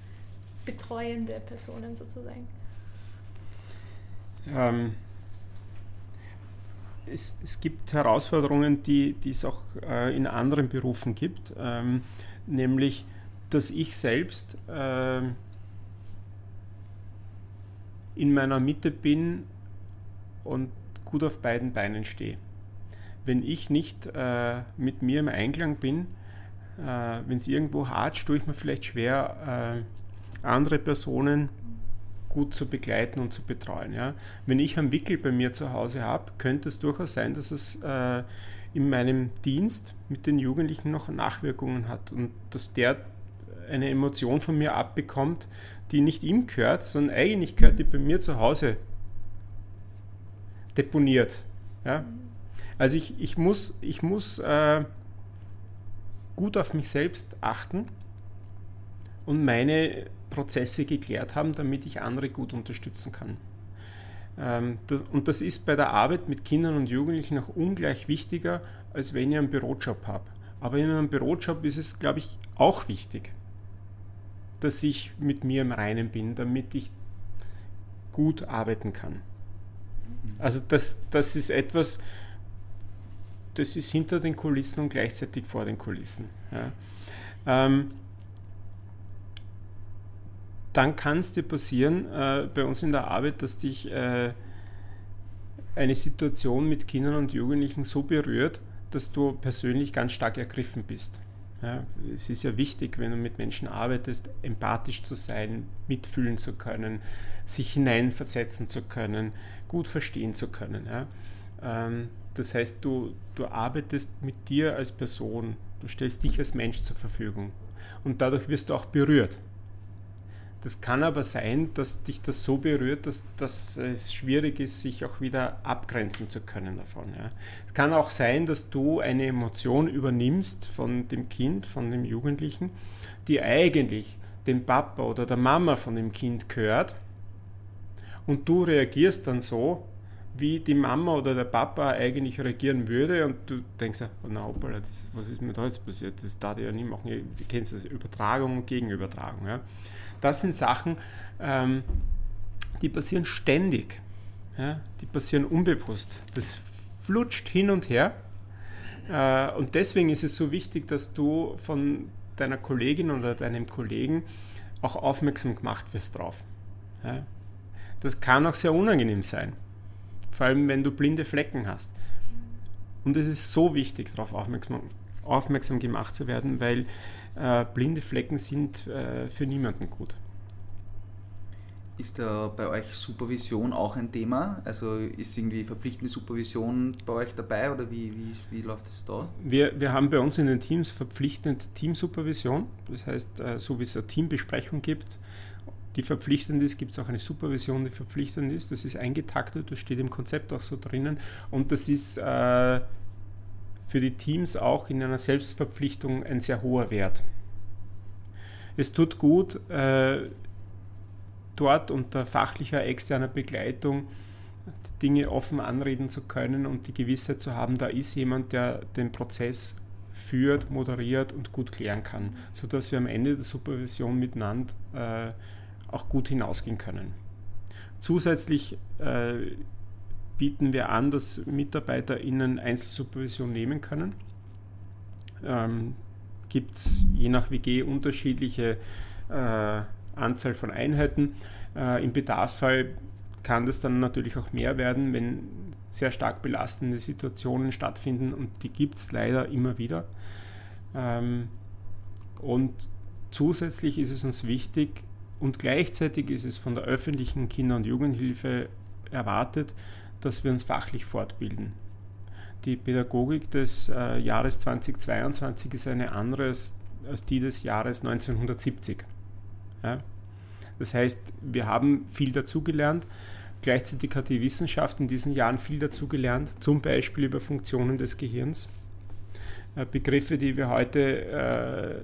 betreuende Personen sozusagen? Ähm, es, es, gibt Herausforderungen, die, die es auch äh, in anderen Berufen gibt, ähm, nämlich, dass ich selbst äh, in meiner Mitte bin und gut auf beiden Beinen stehe. Wenn ich nicht äh, mit mir im Einklang bin, äh, wenn es irgendwo hart, tue ich mir vielleicht schwer, äh, andere Personen gut zu begleiten und zu betreuen. Ja. Wenn ich einen Wickel bei mir zu Hause habe, könnte es durchaus sein, dass es äh, in meinem Dienst mit den Jugendlichen noch Nachwirkungen hat und dass der eine Emotion von mir abbekommt, die nicht ihm gehört, sondern eigentlich gehört die bei mir zu Hause deponiert. Ja. Also ich, ich muss, ich muss äh, gut auf mich selbst achten und meine Prozesse geklärt haben, damit ich andere gut unterstützen kann. Ähm, und das ist bei der Arbeit mit Kindern und Jugendlichen noch ungleich wichtiger, als wenn ich einen Bürojob habe. Aber in einem Bürojob ist es, glaube ich, auch wichtig, dass ich mit mir im Reinen bin, damit ich gut arbeiten kann. Also das, das ist etwas, das ist hinter den Kulissen und gleichzeitig vor den Kulissen. Ja. Ähm, dann kann es dir passieren, äh, bei uns in der Arbeit, dass dich äh, eine Situation mit Kindern und Jugendlichen so berührt, dass du persönlich ganz stark ergriffen bist. Ja, es ist ja wichtig, wenn du mit Menschen arbeitest, empathisch zu sein, mitfühlen zu können, sich hineinversetzen zu können, gut verstehen zu können. Ja. Ähm, das heißt, du, du arbeitest mit dir als Person, du stellst dich als Mensch zur Verfügung und dadurch wirst du auch berührt. Das kann aber sein, dass dich das so berührt, dass, dass es schwierig ist, sich auch wieder abgrenzen zu können davon. Ja. Es kann auch sein, dass du eine Emotion übernimmst von dem Kind, von dem Jugendlichen, die eigentlich dem Papa oder der Mama von dem Kind gehört und du reagierst dann so, wie die Mama oder der Papa eigentlich reagieren würde und du denkst, na hoppala, das, was ist mir da jetzt passiert? Das darf ich ja nie machen. Du kennst das, Übertragung und Gegenübertragung. Ja? Das sind Sachen, ähm, die passieren ständig. Ja? Die passieren unbewusst. Das flutscht hin und her. Äh, und deswegen ist es so wichtig, dass du von deiner Kollegin oder deinem Kollegen auch aufmerksam gemacht wirst drauf. Ja? Das kann auch sehr unangenehm sein vor allem wenn du blinde Flecken hast. Und es ist so wichtig, darauf aufmerksam, aufmerksam gemacht zu werden, weil äh, blinde Flecken sind äh, für niemanden gut. Ist da bei euch Supervision auch ein Thema? Also ist irgendwie verpflichtende Supervision bei euch dabei oder wie, wie, wie läuft es da? Wir, wir haben bei uns in den Teams verpflichtend Teamsupervision. Das heißt, äh, so wie es eine Teambesprechung gibt, die verpflichtend ist, gibt es auch eine Supervision, die verpflichtend ist. Das ist eingetaktet, das steht im Konzept auch so drinnen. Und das ist äh, für die Teams auch in einer Selbstverpflichtung ein sehr hoher Wert. Es tut gut, äh, dort unter fachlicher externer Begleitung Dinge offen anreden zu können und die Gewissheit zu haben, da ist jemand, der den Prozess führt, moderiert und gut klären kann, sodass wir am Ende der Supervision miteinander äh, auch gut hinausgehen können. Zusätzlich äh, bieten wir an, dass MitarbeiterInnen Einzelsupervision nehmen können. Ähm, Gibt es je nach WG unterschiedliche äh, Anzahl von Einheiten. Äh, Im Bedarfsfall kann das dann natürlich auch mehr werden, wenn sehr stark belastende Situationen stattfinden und die gibt es leider immer wieder. Ähm, und zusätzlich ist es uns wichtig, und gleichzeitig ist es von der öffentlichen Kinder- und Jugendhilfe erwartet, dass wir uns fachlich fortbilden. Die Pädagogik des äh, Jahres 2022 ist eine andere als, als die des Jahres 1970. Ja? Das heißt, wir haben viel dazugelernt. Gleichzeitig hat die Wissenschaft in diesen Jahren viel dazugelernt, zum Beispiel über Funktionen des Gehirns. Äh, Begriffe, die wir heute äh,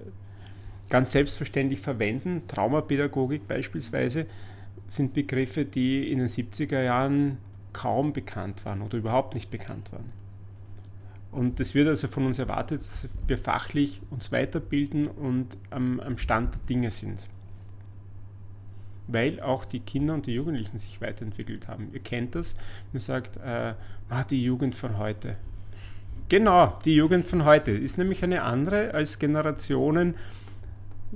ganz selbstverständlich verwenden. Traumapädagogik beispielsweise sind Begriffe, die in den 70er Jahren kaum bekannt waren oder überhaupt nicht bekannt waren. Und es wird also von uns erwartet, dass wir fachlich uns weiterbilden und am, am Stand der Dinge sind. Weil auch die Kinder und die Jugendlichen sich weiterentwickelt haben. Ihr kennt das, man sagt, äh, ah, die Jugend von heute. Genau, die Jugend von heute ist nämlich eine andere als Generationen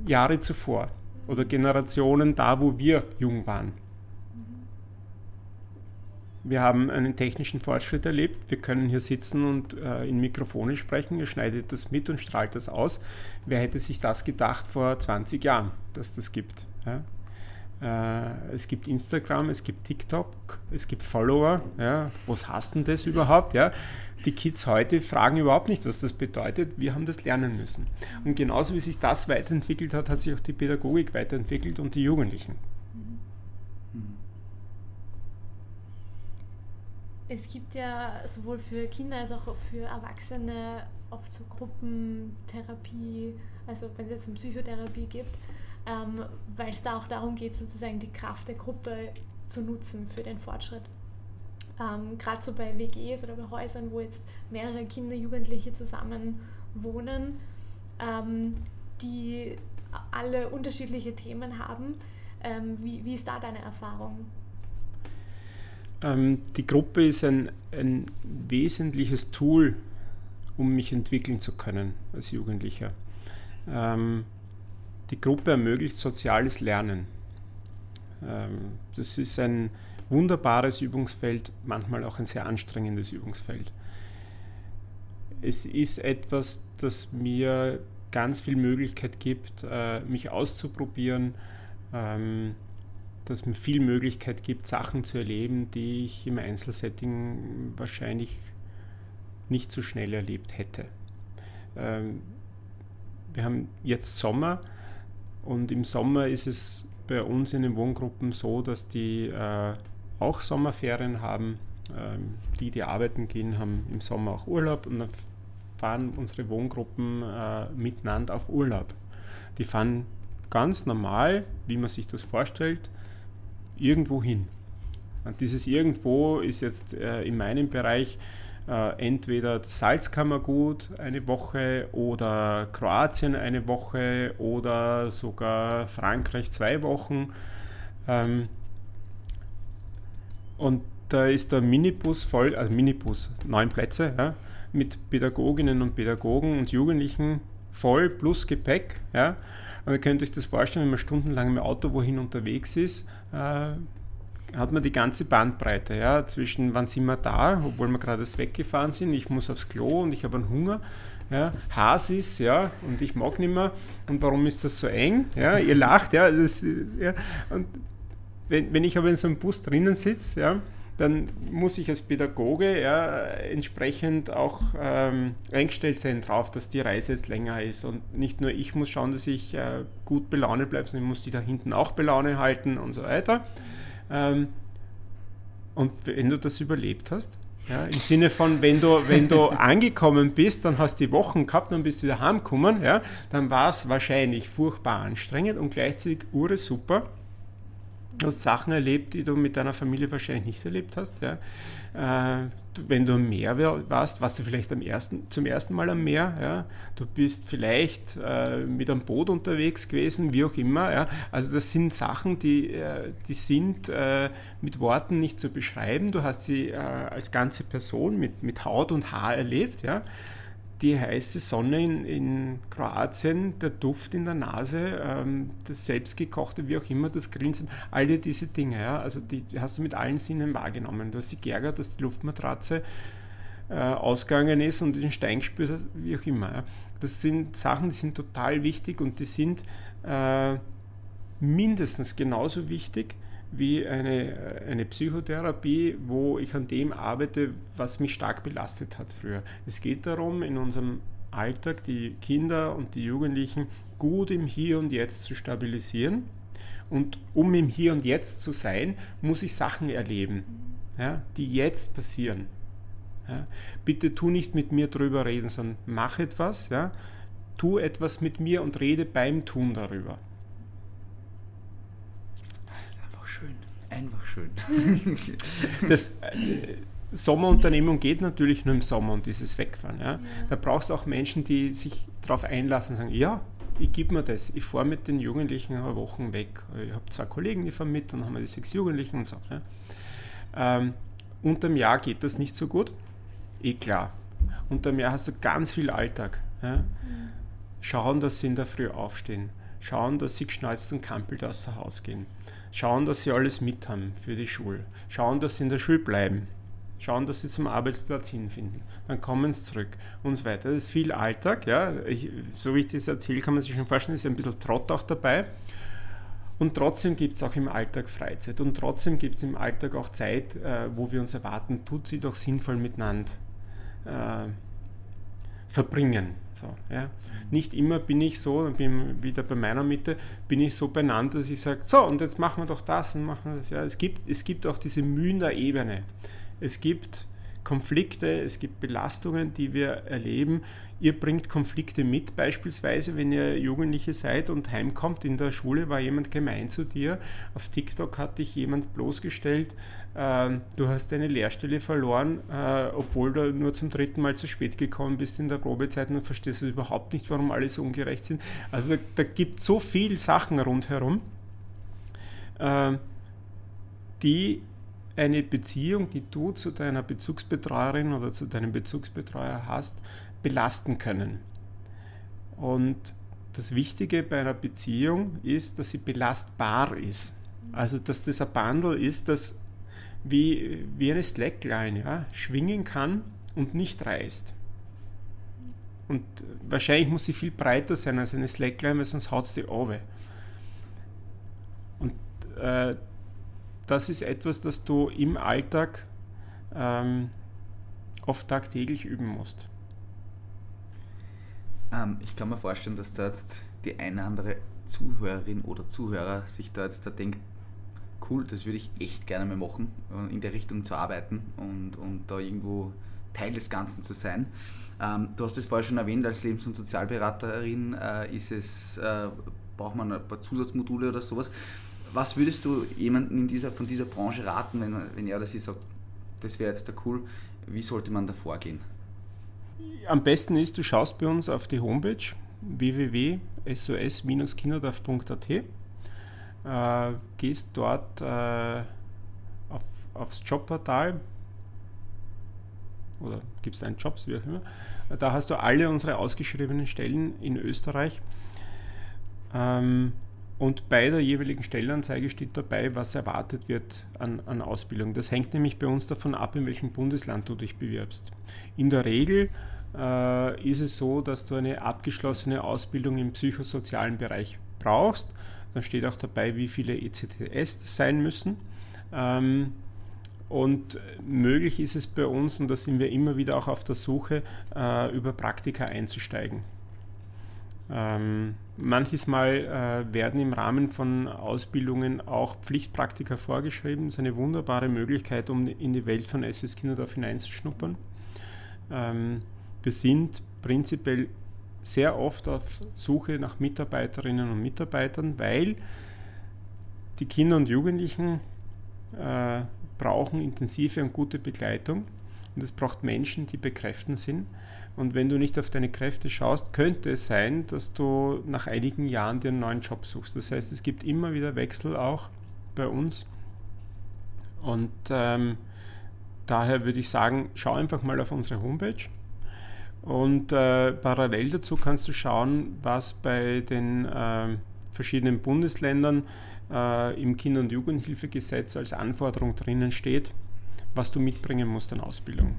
Jahre zuvor oder Generationen da, wo wir jung waren. Wir haben einen technischen Fortschritt erlebt. Wir können hier sitzen und äh, in Mikrofone sprechen. Ihr schneidet das mit und strahlt das aus. Wer hätte sich das gedacht vor 20 Jahren, dass das gibt? Ja? Äh, es gibt Instagram, es gibt TikTok, es gibt Follower. Ja? Was heißt denn das überhaupt? Ja? die Kids heute fragen überhaupt nicht, was das bedeutet. Wir haben das lernen müssen. Und genauso wie sich das weiterentwickelt hat, hat sich auch die Pädagogik weiterentwickelt und die Jugendlichen. Es gibt ja sowohl für Kinder als auch für Erwachsene oft so Gruppentherapie, also wenn es jetzt um Psychotherapie gibt, ähm, weil es da auch darum geht, sozusagen die Kraft der Gruppe zu nutzen für den Fortschritt ähm, gerade so bei WGs oder bei Häusern, wo jetzt mehrere Kinder, Jugendliche zusammen wohnen, ähm, die alle unterschiedliche Themen haben. Ähm, wie, wie ist da deine Erfahrung? Ähm, die Gruppe ist ein, ein wesentliches Tool, um mich entwickeln zu können als Jugendlicher. Ähm, die Gruppe ermöglicht soziales Lernen. Ähm, das ist ein, wunderbares Übungsfeld, manchmal auch ein sehr anstrengendes Übungsfeld. Es ist etwas, das mir ganz viel Möglichkeit gibt, äh, mich auszuprobieren, ähm, dass mir viel Möglichkeit gibt, Sachen zu erleben, die ich im Einzelsetting wahrscheinlich nicht so schnell erlebt hätte. Ähm, wir haben jetzt Sommer und im Sommer ist es bei uns in den Wohngruppen so, dass die äh, auch Sommerferien haben. Ähm, die, die arbeiten gehen, haben im Sommer auch Urlaub und dann fahren unsere Wohngruppen äh, miteinander auf Urlaub. Die fahren ganz normal, wie man sich das vorstellt, irgendwo hin. Und dieses irgendwo ist jetzt äh, in meinem Bereich äh, entweder Salzkammergut eine Woche oder Kroatien eine Woche oder sogar Frankreich zwei Wochen. Ähm, und da ist der Minibus voll, also Minibus, neun Plätze, ja, mit Pädagoginnen und Pädagogen und Jugendlichen voll plus Gepäck. Ja. Und ihr könnt euch das vorstellen, wenn man stundenlang im Auto wohin unterwegs ist, äh, hat man die ganze Bandbreite, ja, zwischen wann sind wir da, obwohl wir gerade weggefahren sind, ich muss aufs Klo und ich habe einen Hunger, ja, Has ist, ja, und ich mag nicht mehr, und warum ist das so eng, ja, ihr lacht, ja, das, ja, und wenn, wenn ich aber in so einem Bus drinnen sitze, ja, dann muss ich als Pädagoge ja, entsprechend auch ähm, eingestellt sein drauf, dass die Reise jetzt länger ist. Und nicht nur ich muss schauen, dass ich äh, gut belaunt bleibe, sondern ich muss die da hinten auch belaunt halten und so weiter. Ähm, und wenn du das überlebt hast, ja, Im Sinne von, wenn du, wenn du <laughs> angekommen bist, dann hast du die Wochen gehabt, dann bist du wieder heimgekommen, ja, dann war es wahrscheinlich furchtbar anstrengend und gleichzeitig ure super. Du hast Sachen erlebt, die du mit deiner Familie wahrscheinlich nicht erlebt hast. Ja. Äh, wenn du am Meer warst, warst du vielleicht am ersten, zum ersten Mal am Meer. Ja. Du bist vielleicht äh, mit einem Boot unterwegs gewesen, wie auch immer. Ja. Also das sind Sachen, die, äh, die sind mit Worten nicht zu beschreiben. Du hast sie als ganze Person mit, mit Haut und Haar erlebt. Ja die heiße Sonne in, in Kroatien, der Duft in der Nase, ähm, das selbstgekochte, wie auch immer, das Grinsen, alle diese Dinge, ja, also die hast du mit allen Sinnen wahrgenommen. Du hast dich geärgert, dass die Luftmatratze äh, ausgegangen ist und den Stein gespürt hast, wie auch immer. Ja. Das sind Sachen, die sind total wichtig und die sind äh, mindestens genauso wichtig wie eine, eine Psychotherapie, wo ich an dem arbeite, was mich stark belastet hat früher. Es geht darum, in unserem Alltag die Kinder und die Jugendlichen gut im Hier und Jetzt zu stabilisieren. Und um im Hier und Jetzt zu sein, muss ich Sachen erleben, ja, die jetzt passieren. Ja. Bitte tu nicht mit mir drüber reden, sondern mach etwas, ja, tu etwas mit mir und rede beim Tun darüber. Einfach schön. <laughs> das äh, Sommerunternehmung geht natürlich nur im Sommer und dieses Wegfahren. Ja. Da brauchst du auch Menschen, die sich darauf einlassen und sagen, ja, ich gebe mir das. Ich fahre mit den Jugendlichen eine Woche weg. Ich habe zwei Kollegen, die fahren mit, dann haben wir die sechs Jugendlichen und so. Ja. Ähm, unterm Jahr geht das nicht so gut. Eh klar. Unterm Jahr hast du ganz viel Alltag. Ja. Schauen, dass sie in der Früh aufstehen. Schauen, dass sie geschnalzt und kampelt aus dem Haus gehen schauen, dass sie alles mit haben für die Schule, schauen, dass sie in der Schule bleiben, schauen, dass sie zum Arbeitsplatz hinfinden, dann kommen sie zurück und so weiter. Das ist viel Alltag, ja. Ich, so wie ich das erzähle, kann man sich schon vorstellen, ist ein bisschen Trott auch dabei. Und trotzdem gibt es auch im Alltag Freizeit und trotzdem gibt es im Alltag auch Zeit, äh, wo wir uns erwarten, tut sie doch sinnvoll miteinander äh, verbringen. So, ja. Nicht immer bin ich so, dann bin ich wieder bei meiner Mitte, bin ich so beieinander, dass ich sage, so und jetzt machen wir doch das und machen wir das. Ja, es, gibt, es gibt auch diese Mühen der Ebene. Es gibt Konflikte, es gibt Belastungen, die wir erleben. Ihr bringt Konflikte mit, beispielsweise, wenn ihr Jugendliche seid und heimkommt. In der Schule war jemand gemein zu dir. Auf TikTok hat dich jemand bloßgestellt. Äh, du hast deine Lehrstelle verloren, äh, obwohl du nur zum dritten Mal zu spät gekommen bist in der Probezeit und verstehst du überhaupt nicht, warum alle so ungerecht sind. Also da, gibt so viele Sachen rundherum, äh, die eine Beziehung, die du zu deiner Bezugsbetreuerin oder zu deinem Bezugsbetreuer hast, belasten können. Und das Wichtige bei einer Beziehung ist, dass sie belastbar ist. Also, dass das ein Bundle ist, das wie, wie eine Slackline ja, schwingen kann und nicht reißt. Und wahrscheinlich muss sie viel breiter sein als eine Slackline, weil sonst haut es die Owe. Und äh, das ist etwas, das du im Alltag ähm, oft tagtäglich üben musst. Ähm, ich kann mir vorstellen, dass da jetzt die eine andere Zuhörerin oder Zuhörer sich da jetzt da denkt, cool, das würde ich echt gerne mal machen, äh, in der Richtung zu arbeiten und, und da irgendwo Teil des Ganzen zu sein. Ähm, du hast es vorher schon erwähnt, als Lebens- und Sozialberaterin äh, ist es, äh, braucht man ein paar Zusatzmodule oder sowas. Was würdest du jemandem in dieser, von dieser Branche raten, wenn, wenn er oder sie sagt, das wäre jetzt da cool, wie sollte man da vorgehen? Am besten ist, du schaust bei uns auf die Homepage www.sos-kinderdorf.at, äh, gehst dort äh, auf, aufs Jobportal oder gibst einen Jobs, wie auch immer. Da hast du alle unsere ausgeschriebenen Stellen in Österreich. Ähm, und bei der jeweiligen Stellenanzeige steht dabei, was erwartet wird an, an, Ausbildung. Das hängt nämlich bei uns davon ab, in welchem Bundesland du dich bewirbst. In der Regel äh, ist es so, dass du eine abgeschlossene Ausbildung im psychosozialen Bereich brauchst. Dann steht auch dabei, wie viele ECTS das sein müssen. Ähm, und möglich ist es bei uns, und da sind wir immer wieder auch auf der Suche, äh, über Praktika einzusteigen. Ähm, manches Mal äh, werden im Rahmen von Ausbildungen auch Pflichtpraktika vorgeschrieben. Das ist eine wunderbare Möglichkeit, um in die Welt von SS Kinderdorf hineinzuschnuppern. Ähm, wir sind prinzipiell sehr oft auf Suche nach Mitarbeiterinnen und Mitarbeitern, weil die Kinder und Jugendlichen äh, brauchen intensive und gute Begleitung und es braucht Menschen, die bekräften sind. Und wenn du nicht auf deine Kräfte schaust, könnte es sein, dass du nach einigen Jahren dir einen neuen Job suchst. Das heißt, es gibt immer wieder Wechsel auch bei uns. Und ähm, daher würde ich sagen, schau einfach mal auf unsere Homepage und äh, parallel dazu kannst du schauen, was bei den äh, verschiedenen Bundesländern äh, im Kinder- und Jugendhilfegesetz als Anforderung drinnen steht, was du mitbringen musst an Ausbildung.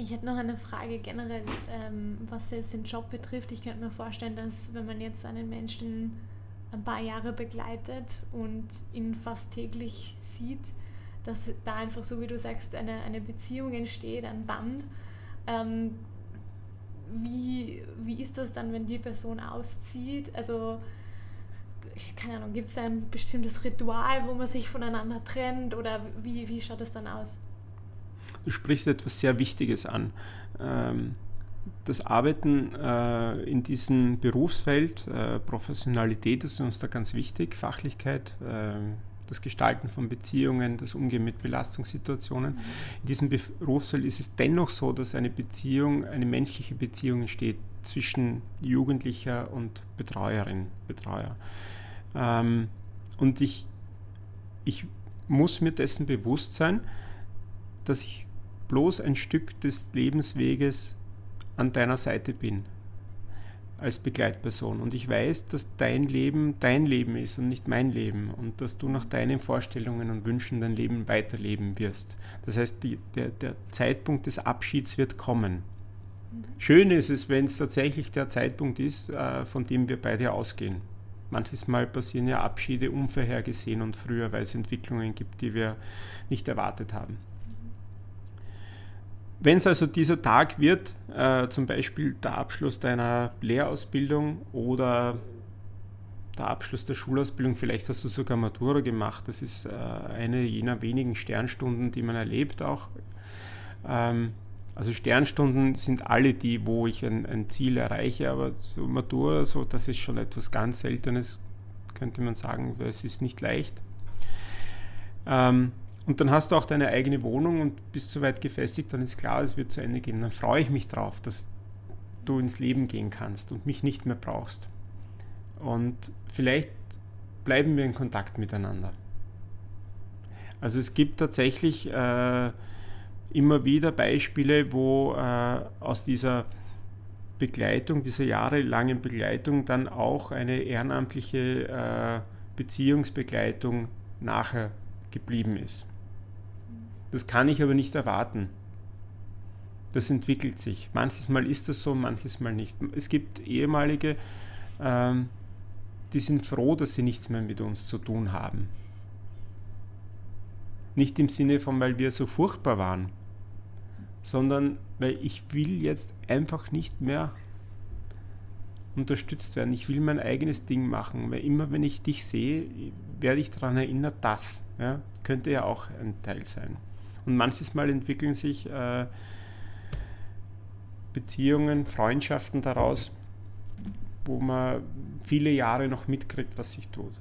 Ich hätte noch eine Frage generell, ähm, was jetzt den Job betrifft. Ich könnte mir vorstellen, dass wenn man jetzt einen Menschen ein paar Jahre begleitet und ihn fast täglich sieht, dass da einfach so, wie du sagst, eine, eine Beziehung entsteht, ein Band. Ähm, wie, wie ist das dann, wenn die Person auszieht? Also, keine Ahnung, gibt es ein bestimmtes Ritual, wo man sich voneinander trennt oder wie, wie schaut das dann aus? Du sprichst etwas sehr Wichtiges an. Ähm, das Arbeiten äh, in diesem Berufsfeld, äh, Professionalität ist uns da ganz wichtig, Fachlichkeit, ähm, das Gestalten von Beziehungen, das Umgehen mit Belastungssituationen. In diesem Berufsfeld ist es dennoch so, dass eine Beziehung, eine menschliche Beziehung entsteht zwischen Jugendlicher und Betreuerin, Betreuer. Ähm, und ich, ich muss mir dessen bewusst sein, dass ich bloß ein Stück des Lebensweges an deiner Seite bin als Begleitperson. Und ich weiß, dass dein Leben dein Leben ist und nicht mein Leben und dass du nach deinen Vorstellungen und Wünschen dein Leben weiterleben wirst. Das heißt, die, der, der Zeitpunkt des Abschieds wird kommen. Schön ist es, wenn es tatsächlich der Zeitpunkt ist, äh, von dem wir beide ausgehen. Manches Mal passieren ja Abschiede unvorhergesehen und früher, weil es Entwicklungen gibt, die wir nicht erwartet haben. Wenn es also dieser Tag wird, äh, zum Beispiel der Abschluss deiner Lehrausbildung oder der Abschluss der Schulausbildung, vielleicht hast du sogar Matura gemacht, das ist äh, eine jener wenigen Sternstunden, die man erlebt auch. Ähm, also Sternstunden sind alle die, wo ich ein, ein, Ziel erreiche, aber so Matura, so, das ist schon etwas ganz Seltenes, könnte man sagen, weil es ist nicht leicht. Ähm, und dann hast du auch deine eigene Wohnung und bist so weit gefestigt, dann ist klar, es wird zu Ende gehen. Dann freue ich mich drauf, dass du ins Leben gehen kannst und mich nicht mehr brauchst. Und vielleicht bleiben wir in Kontakt miteinander. Also es gibt tatsächlich äh, immer wieder Beispiele, wo äh, aus dieser Begleitung, dieser jahrelangen Begleitung dann auch eine ehrenamtliche äh, Beziehungsbegleitung nachher geblieben ist. Das kann ich aber nicht erwarten. Das entwickelt sich. Manches Mal ist das so, manches Mal nicht. Es gibt ehemalige, ähm, die sind froh, dass sie nichts mehr mit uns zu tun haben. Nicht im Sinne von, weil wir so furchtbar waren, sondern weil ich will jetzt einfach nicht mehr unterstützt werden. Ich will mein eigenes Ding machen, weil immer wenn ich dich sehe, werde ich daran erinnert, das ja, könnte ja auch ein Teil sein. Und manches Mal entwickeln sich äh, Beziehungen, Freundschaften daraus, wo man viele Jahre noch mitkriegt, was sich tut.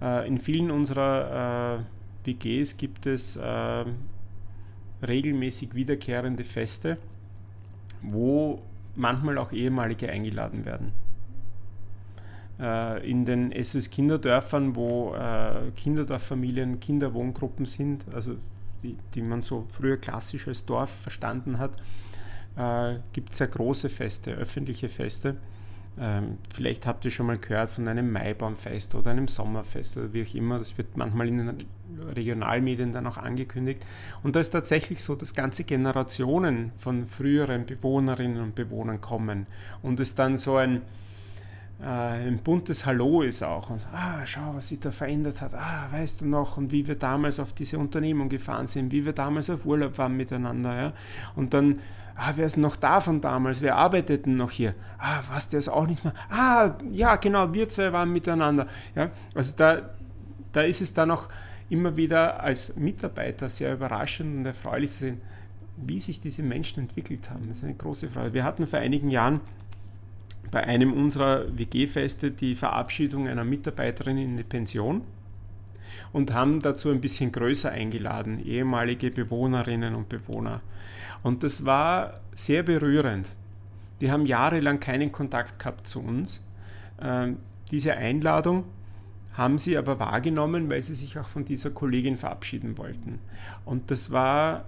Äh, in vielen unserer äh, WGs gibt es äh, regelmäßig wiederkehrende Feste, wo manchmal auch ehemalige eingeladen werden. Äh, in den SS Kinderdörfern, wo äh, Kinderdorffamilien, Kinderwohngruppen sind, also die, die man so früher klassisch als Dorf verstanden hat, äh, gibt es ja große Feste, öffentliche Feste. Ähm, vielleicht habt ihr schon mal gehört von einem Maibaumfest oder einem Sommerfest oder wie auch immer. Das wird manchmal in den Regionalmedien dann auch angekündigt. Und da ist tatsächlich so, dass ganze Generationen von früheren Bewohnerinnen und Bewohnern kommen und es dann so ein, ein buntes Hallo ist auch. Und, ah, schau, was sich da verändert hat. Ah, weißt du noch? Und wie wir damals auf diese Unternehmung gefahren sind, wie wir damals auf Urlaub waren miteinander. Ja? Und dann, ah, wer ist noch da von damals? Wer arbeitet denn noch hier? Ah, was, der ist auch nicht mehr. Ah, ja, genau, wir zwei waren miteinander. Ja? Also da, da ist es dann auch immer wieder als Mitarbeiter sehr überraschend und erfreulich zu sehen, wie sich diese Menschen entwickelt haben. Das ist eine große Freude. Wir hatten vor einigen Jahren bei einem unserer WG-Feste die Verabschiedung einer Mitarbeiterin in die Pension und haben dazu ein bisschen größer eingeladen, ehemalige Bewohnerinnen und Bewohner. Und das war sehr berührend. Die haben jahrelang keinen Kontakt gehabt zu uns. Ähm, diese Einladung haben sie aber wahrgenommen, weil sie sich auch von dieser Kollegin verabschieden wollten. Und das war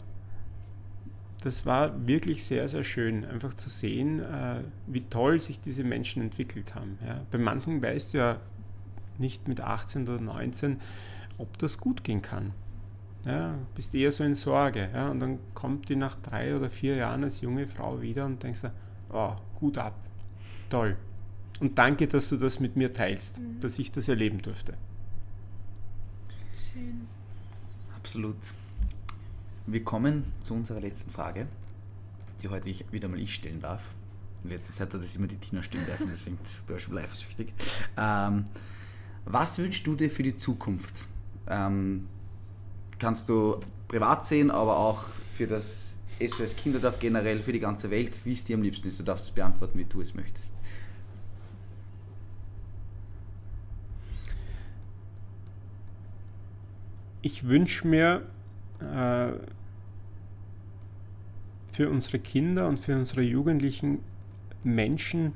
das war wirklich sehr, sehr schön, einfach zu sehen, äh, wie toll sich diese Menschen entwickelt haben. Ja. Bei manchen weißt du ja nicht mit 18 oder 19, ob das gut gehen kann. Ja, bist eher so in Sorge. Ja, und dann kommt die nach drei oder vier Jahren als junge Frau wieder und denkst, oh, Hut ab, toll. Und danke, dass du das mit mir teilst, mhm. dass ich das erleben durfte. Schön. Absolut. Wir kommen zu unserer letzten Frage, die heute ich wieder mal ich stellen darf. In letzter Zeit hat das immer die Tina stellen dürfen, deswegen <laughs> bin ich schon eifersüchtig. Ähm, was wünschst du dir für die Zukunft? Ähm, kannst du privat sehen, aber auch für das SOS Kinderdorf generell, für die ganze Welt, wie es dir am liebsten ist. Du darfst es beantworten, wie du es möchtest. Ich wünsche mir äh, für unsere Kinder und für unsere Jugendlichen Menschen,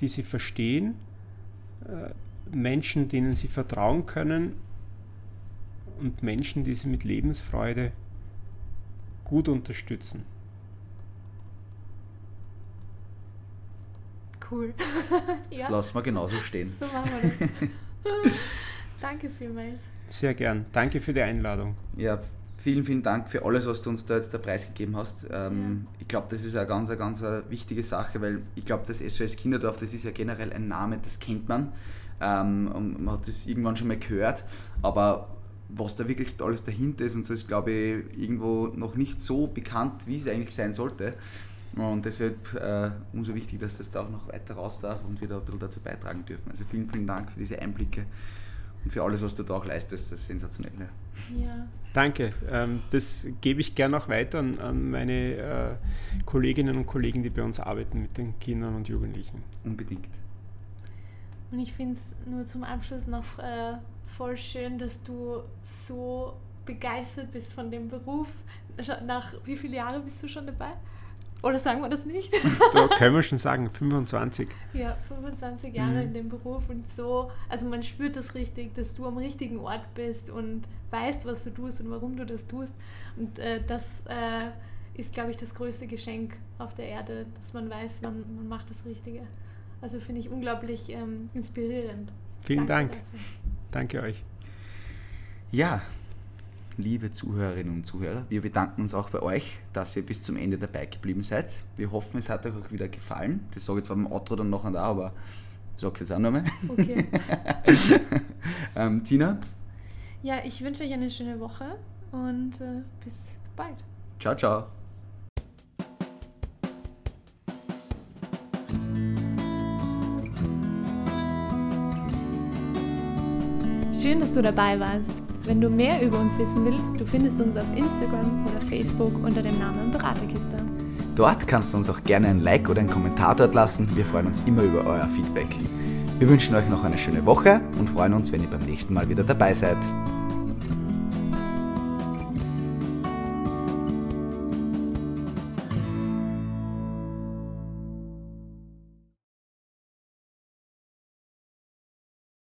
die sie verstehen, äh, Menschen, denen sie vertrauen können und Menschen, die sie mit Lebensfreude gut unterstützen. Cool. <laughs> ja. Das lassen wir genauso stehen. So machen wir das. <laughs> Danke vielmals. Sehr gern. Danke für die Einladung. Ja, vielen, vielen Dank für alles, was du uns da jetzt der Preis gegeben hast. Ähm, ja. Ich glaube, das ist eine ganz, eine ganz wichtige Sache, weil ich glaube, das SOS Kinderdorf, das ist ja generell ein Name, das kennt man. Ähm, und man hat das irgendwann schon mal gehört, aber was da wirklich alles dahinter ist und so ist, glaube ich, irgendwo noch nicht so bekannt, wie es eigentlich sein sollte. Und deshalb äh, umso wichtig, dass das da auch noch weiter raus darf und wir da ein bisschen dazu beitragen dürfen. Also vielen, vielen Dank für diese Einblicke und für alles, was du da auch leistest. Das ist sensationell. Ja. Danke. Ähm, das gebe ich gerne auch weiter an, an meine äh, Kolleginnen und Kollegen, die bei uns arbeiten mit den Kindern und Jugendlichen. Unbedingt. Und ich finde es nur zum Abschluss noch äh, voll schön, dass du so begeistert bist von dem Beruf. Nach wie viele Jahre bist du schon dabei? Oder sagen wir das nicht? <laughs> da können wir schon sagen, 25. Ja, 25 Jahre mhm. in dem Beruf und so, also man spürt das richtig, dass du am richtigen Ort bist und weißt, was du tust und warum du das tust. Und äh, das äh, ist, glaube ich, das größte Geschenk auf der Erde, dass man weiß, man, man macht das Richtige. Also finde ich unglaublich ähm, inspirierend. Vielen Danke Dank. Dafür. Danke euch. Ja, liebe Zuhörerinnen und Zuhörer, wir bedanken uns auch bei euch, dass ihr bis zum Ende dabei geblieben seid. Wir hoffen, es hat euch auch wieder gefallen. Das sage ich zwar beim Outro dann noch und da, aber ich sage es jetzt auch nochmal. Okay. <laughs> ähm, Tina? Ja, ich wünsche euch eine schöne Woche und äh, bis bald. Ciao, ciao. Schön, dass du dabei warst. Wenn du mehr über uns wissen willst, du findest uns auf Instagram oder Facebook unter dem Namen Beraterkiste. Dort kannst du uns auch gerne ein Like oder einen Kommentar dort lassen. Wir freuen uns immer über euer Feedback. Wir wünschen euch noch eine schöne Woche und freuen uns, wenn ihr beim nächsten Mal wieder dabei seid.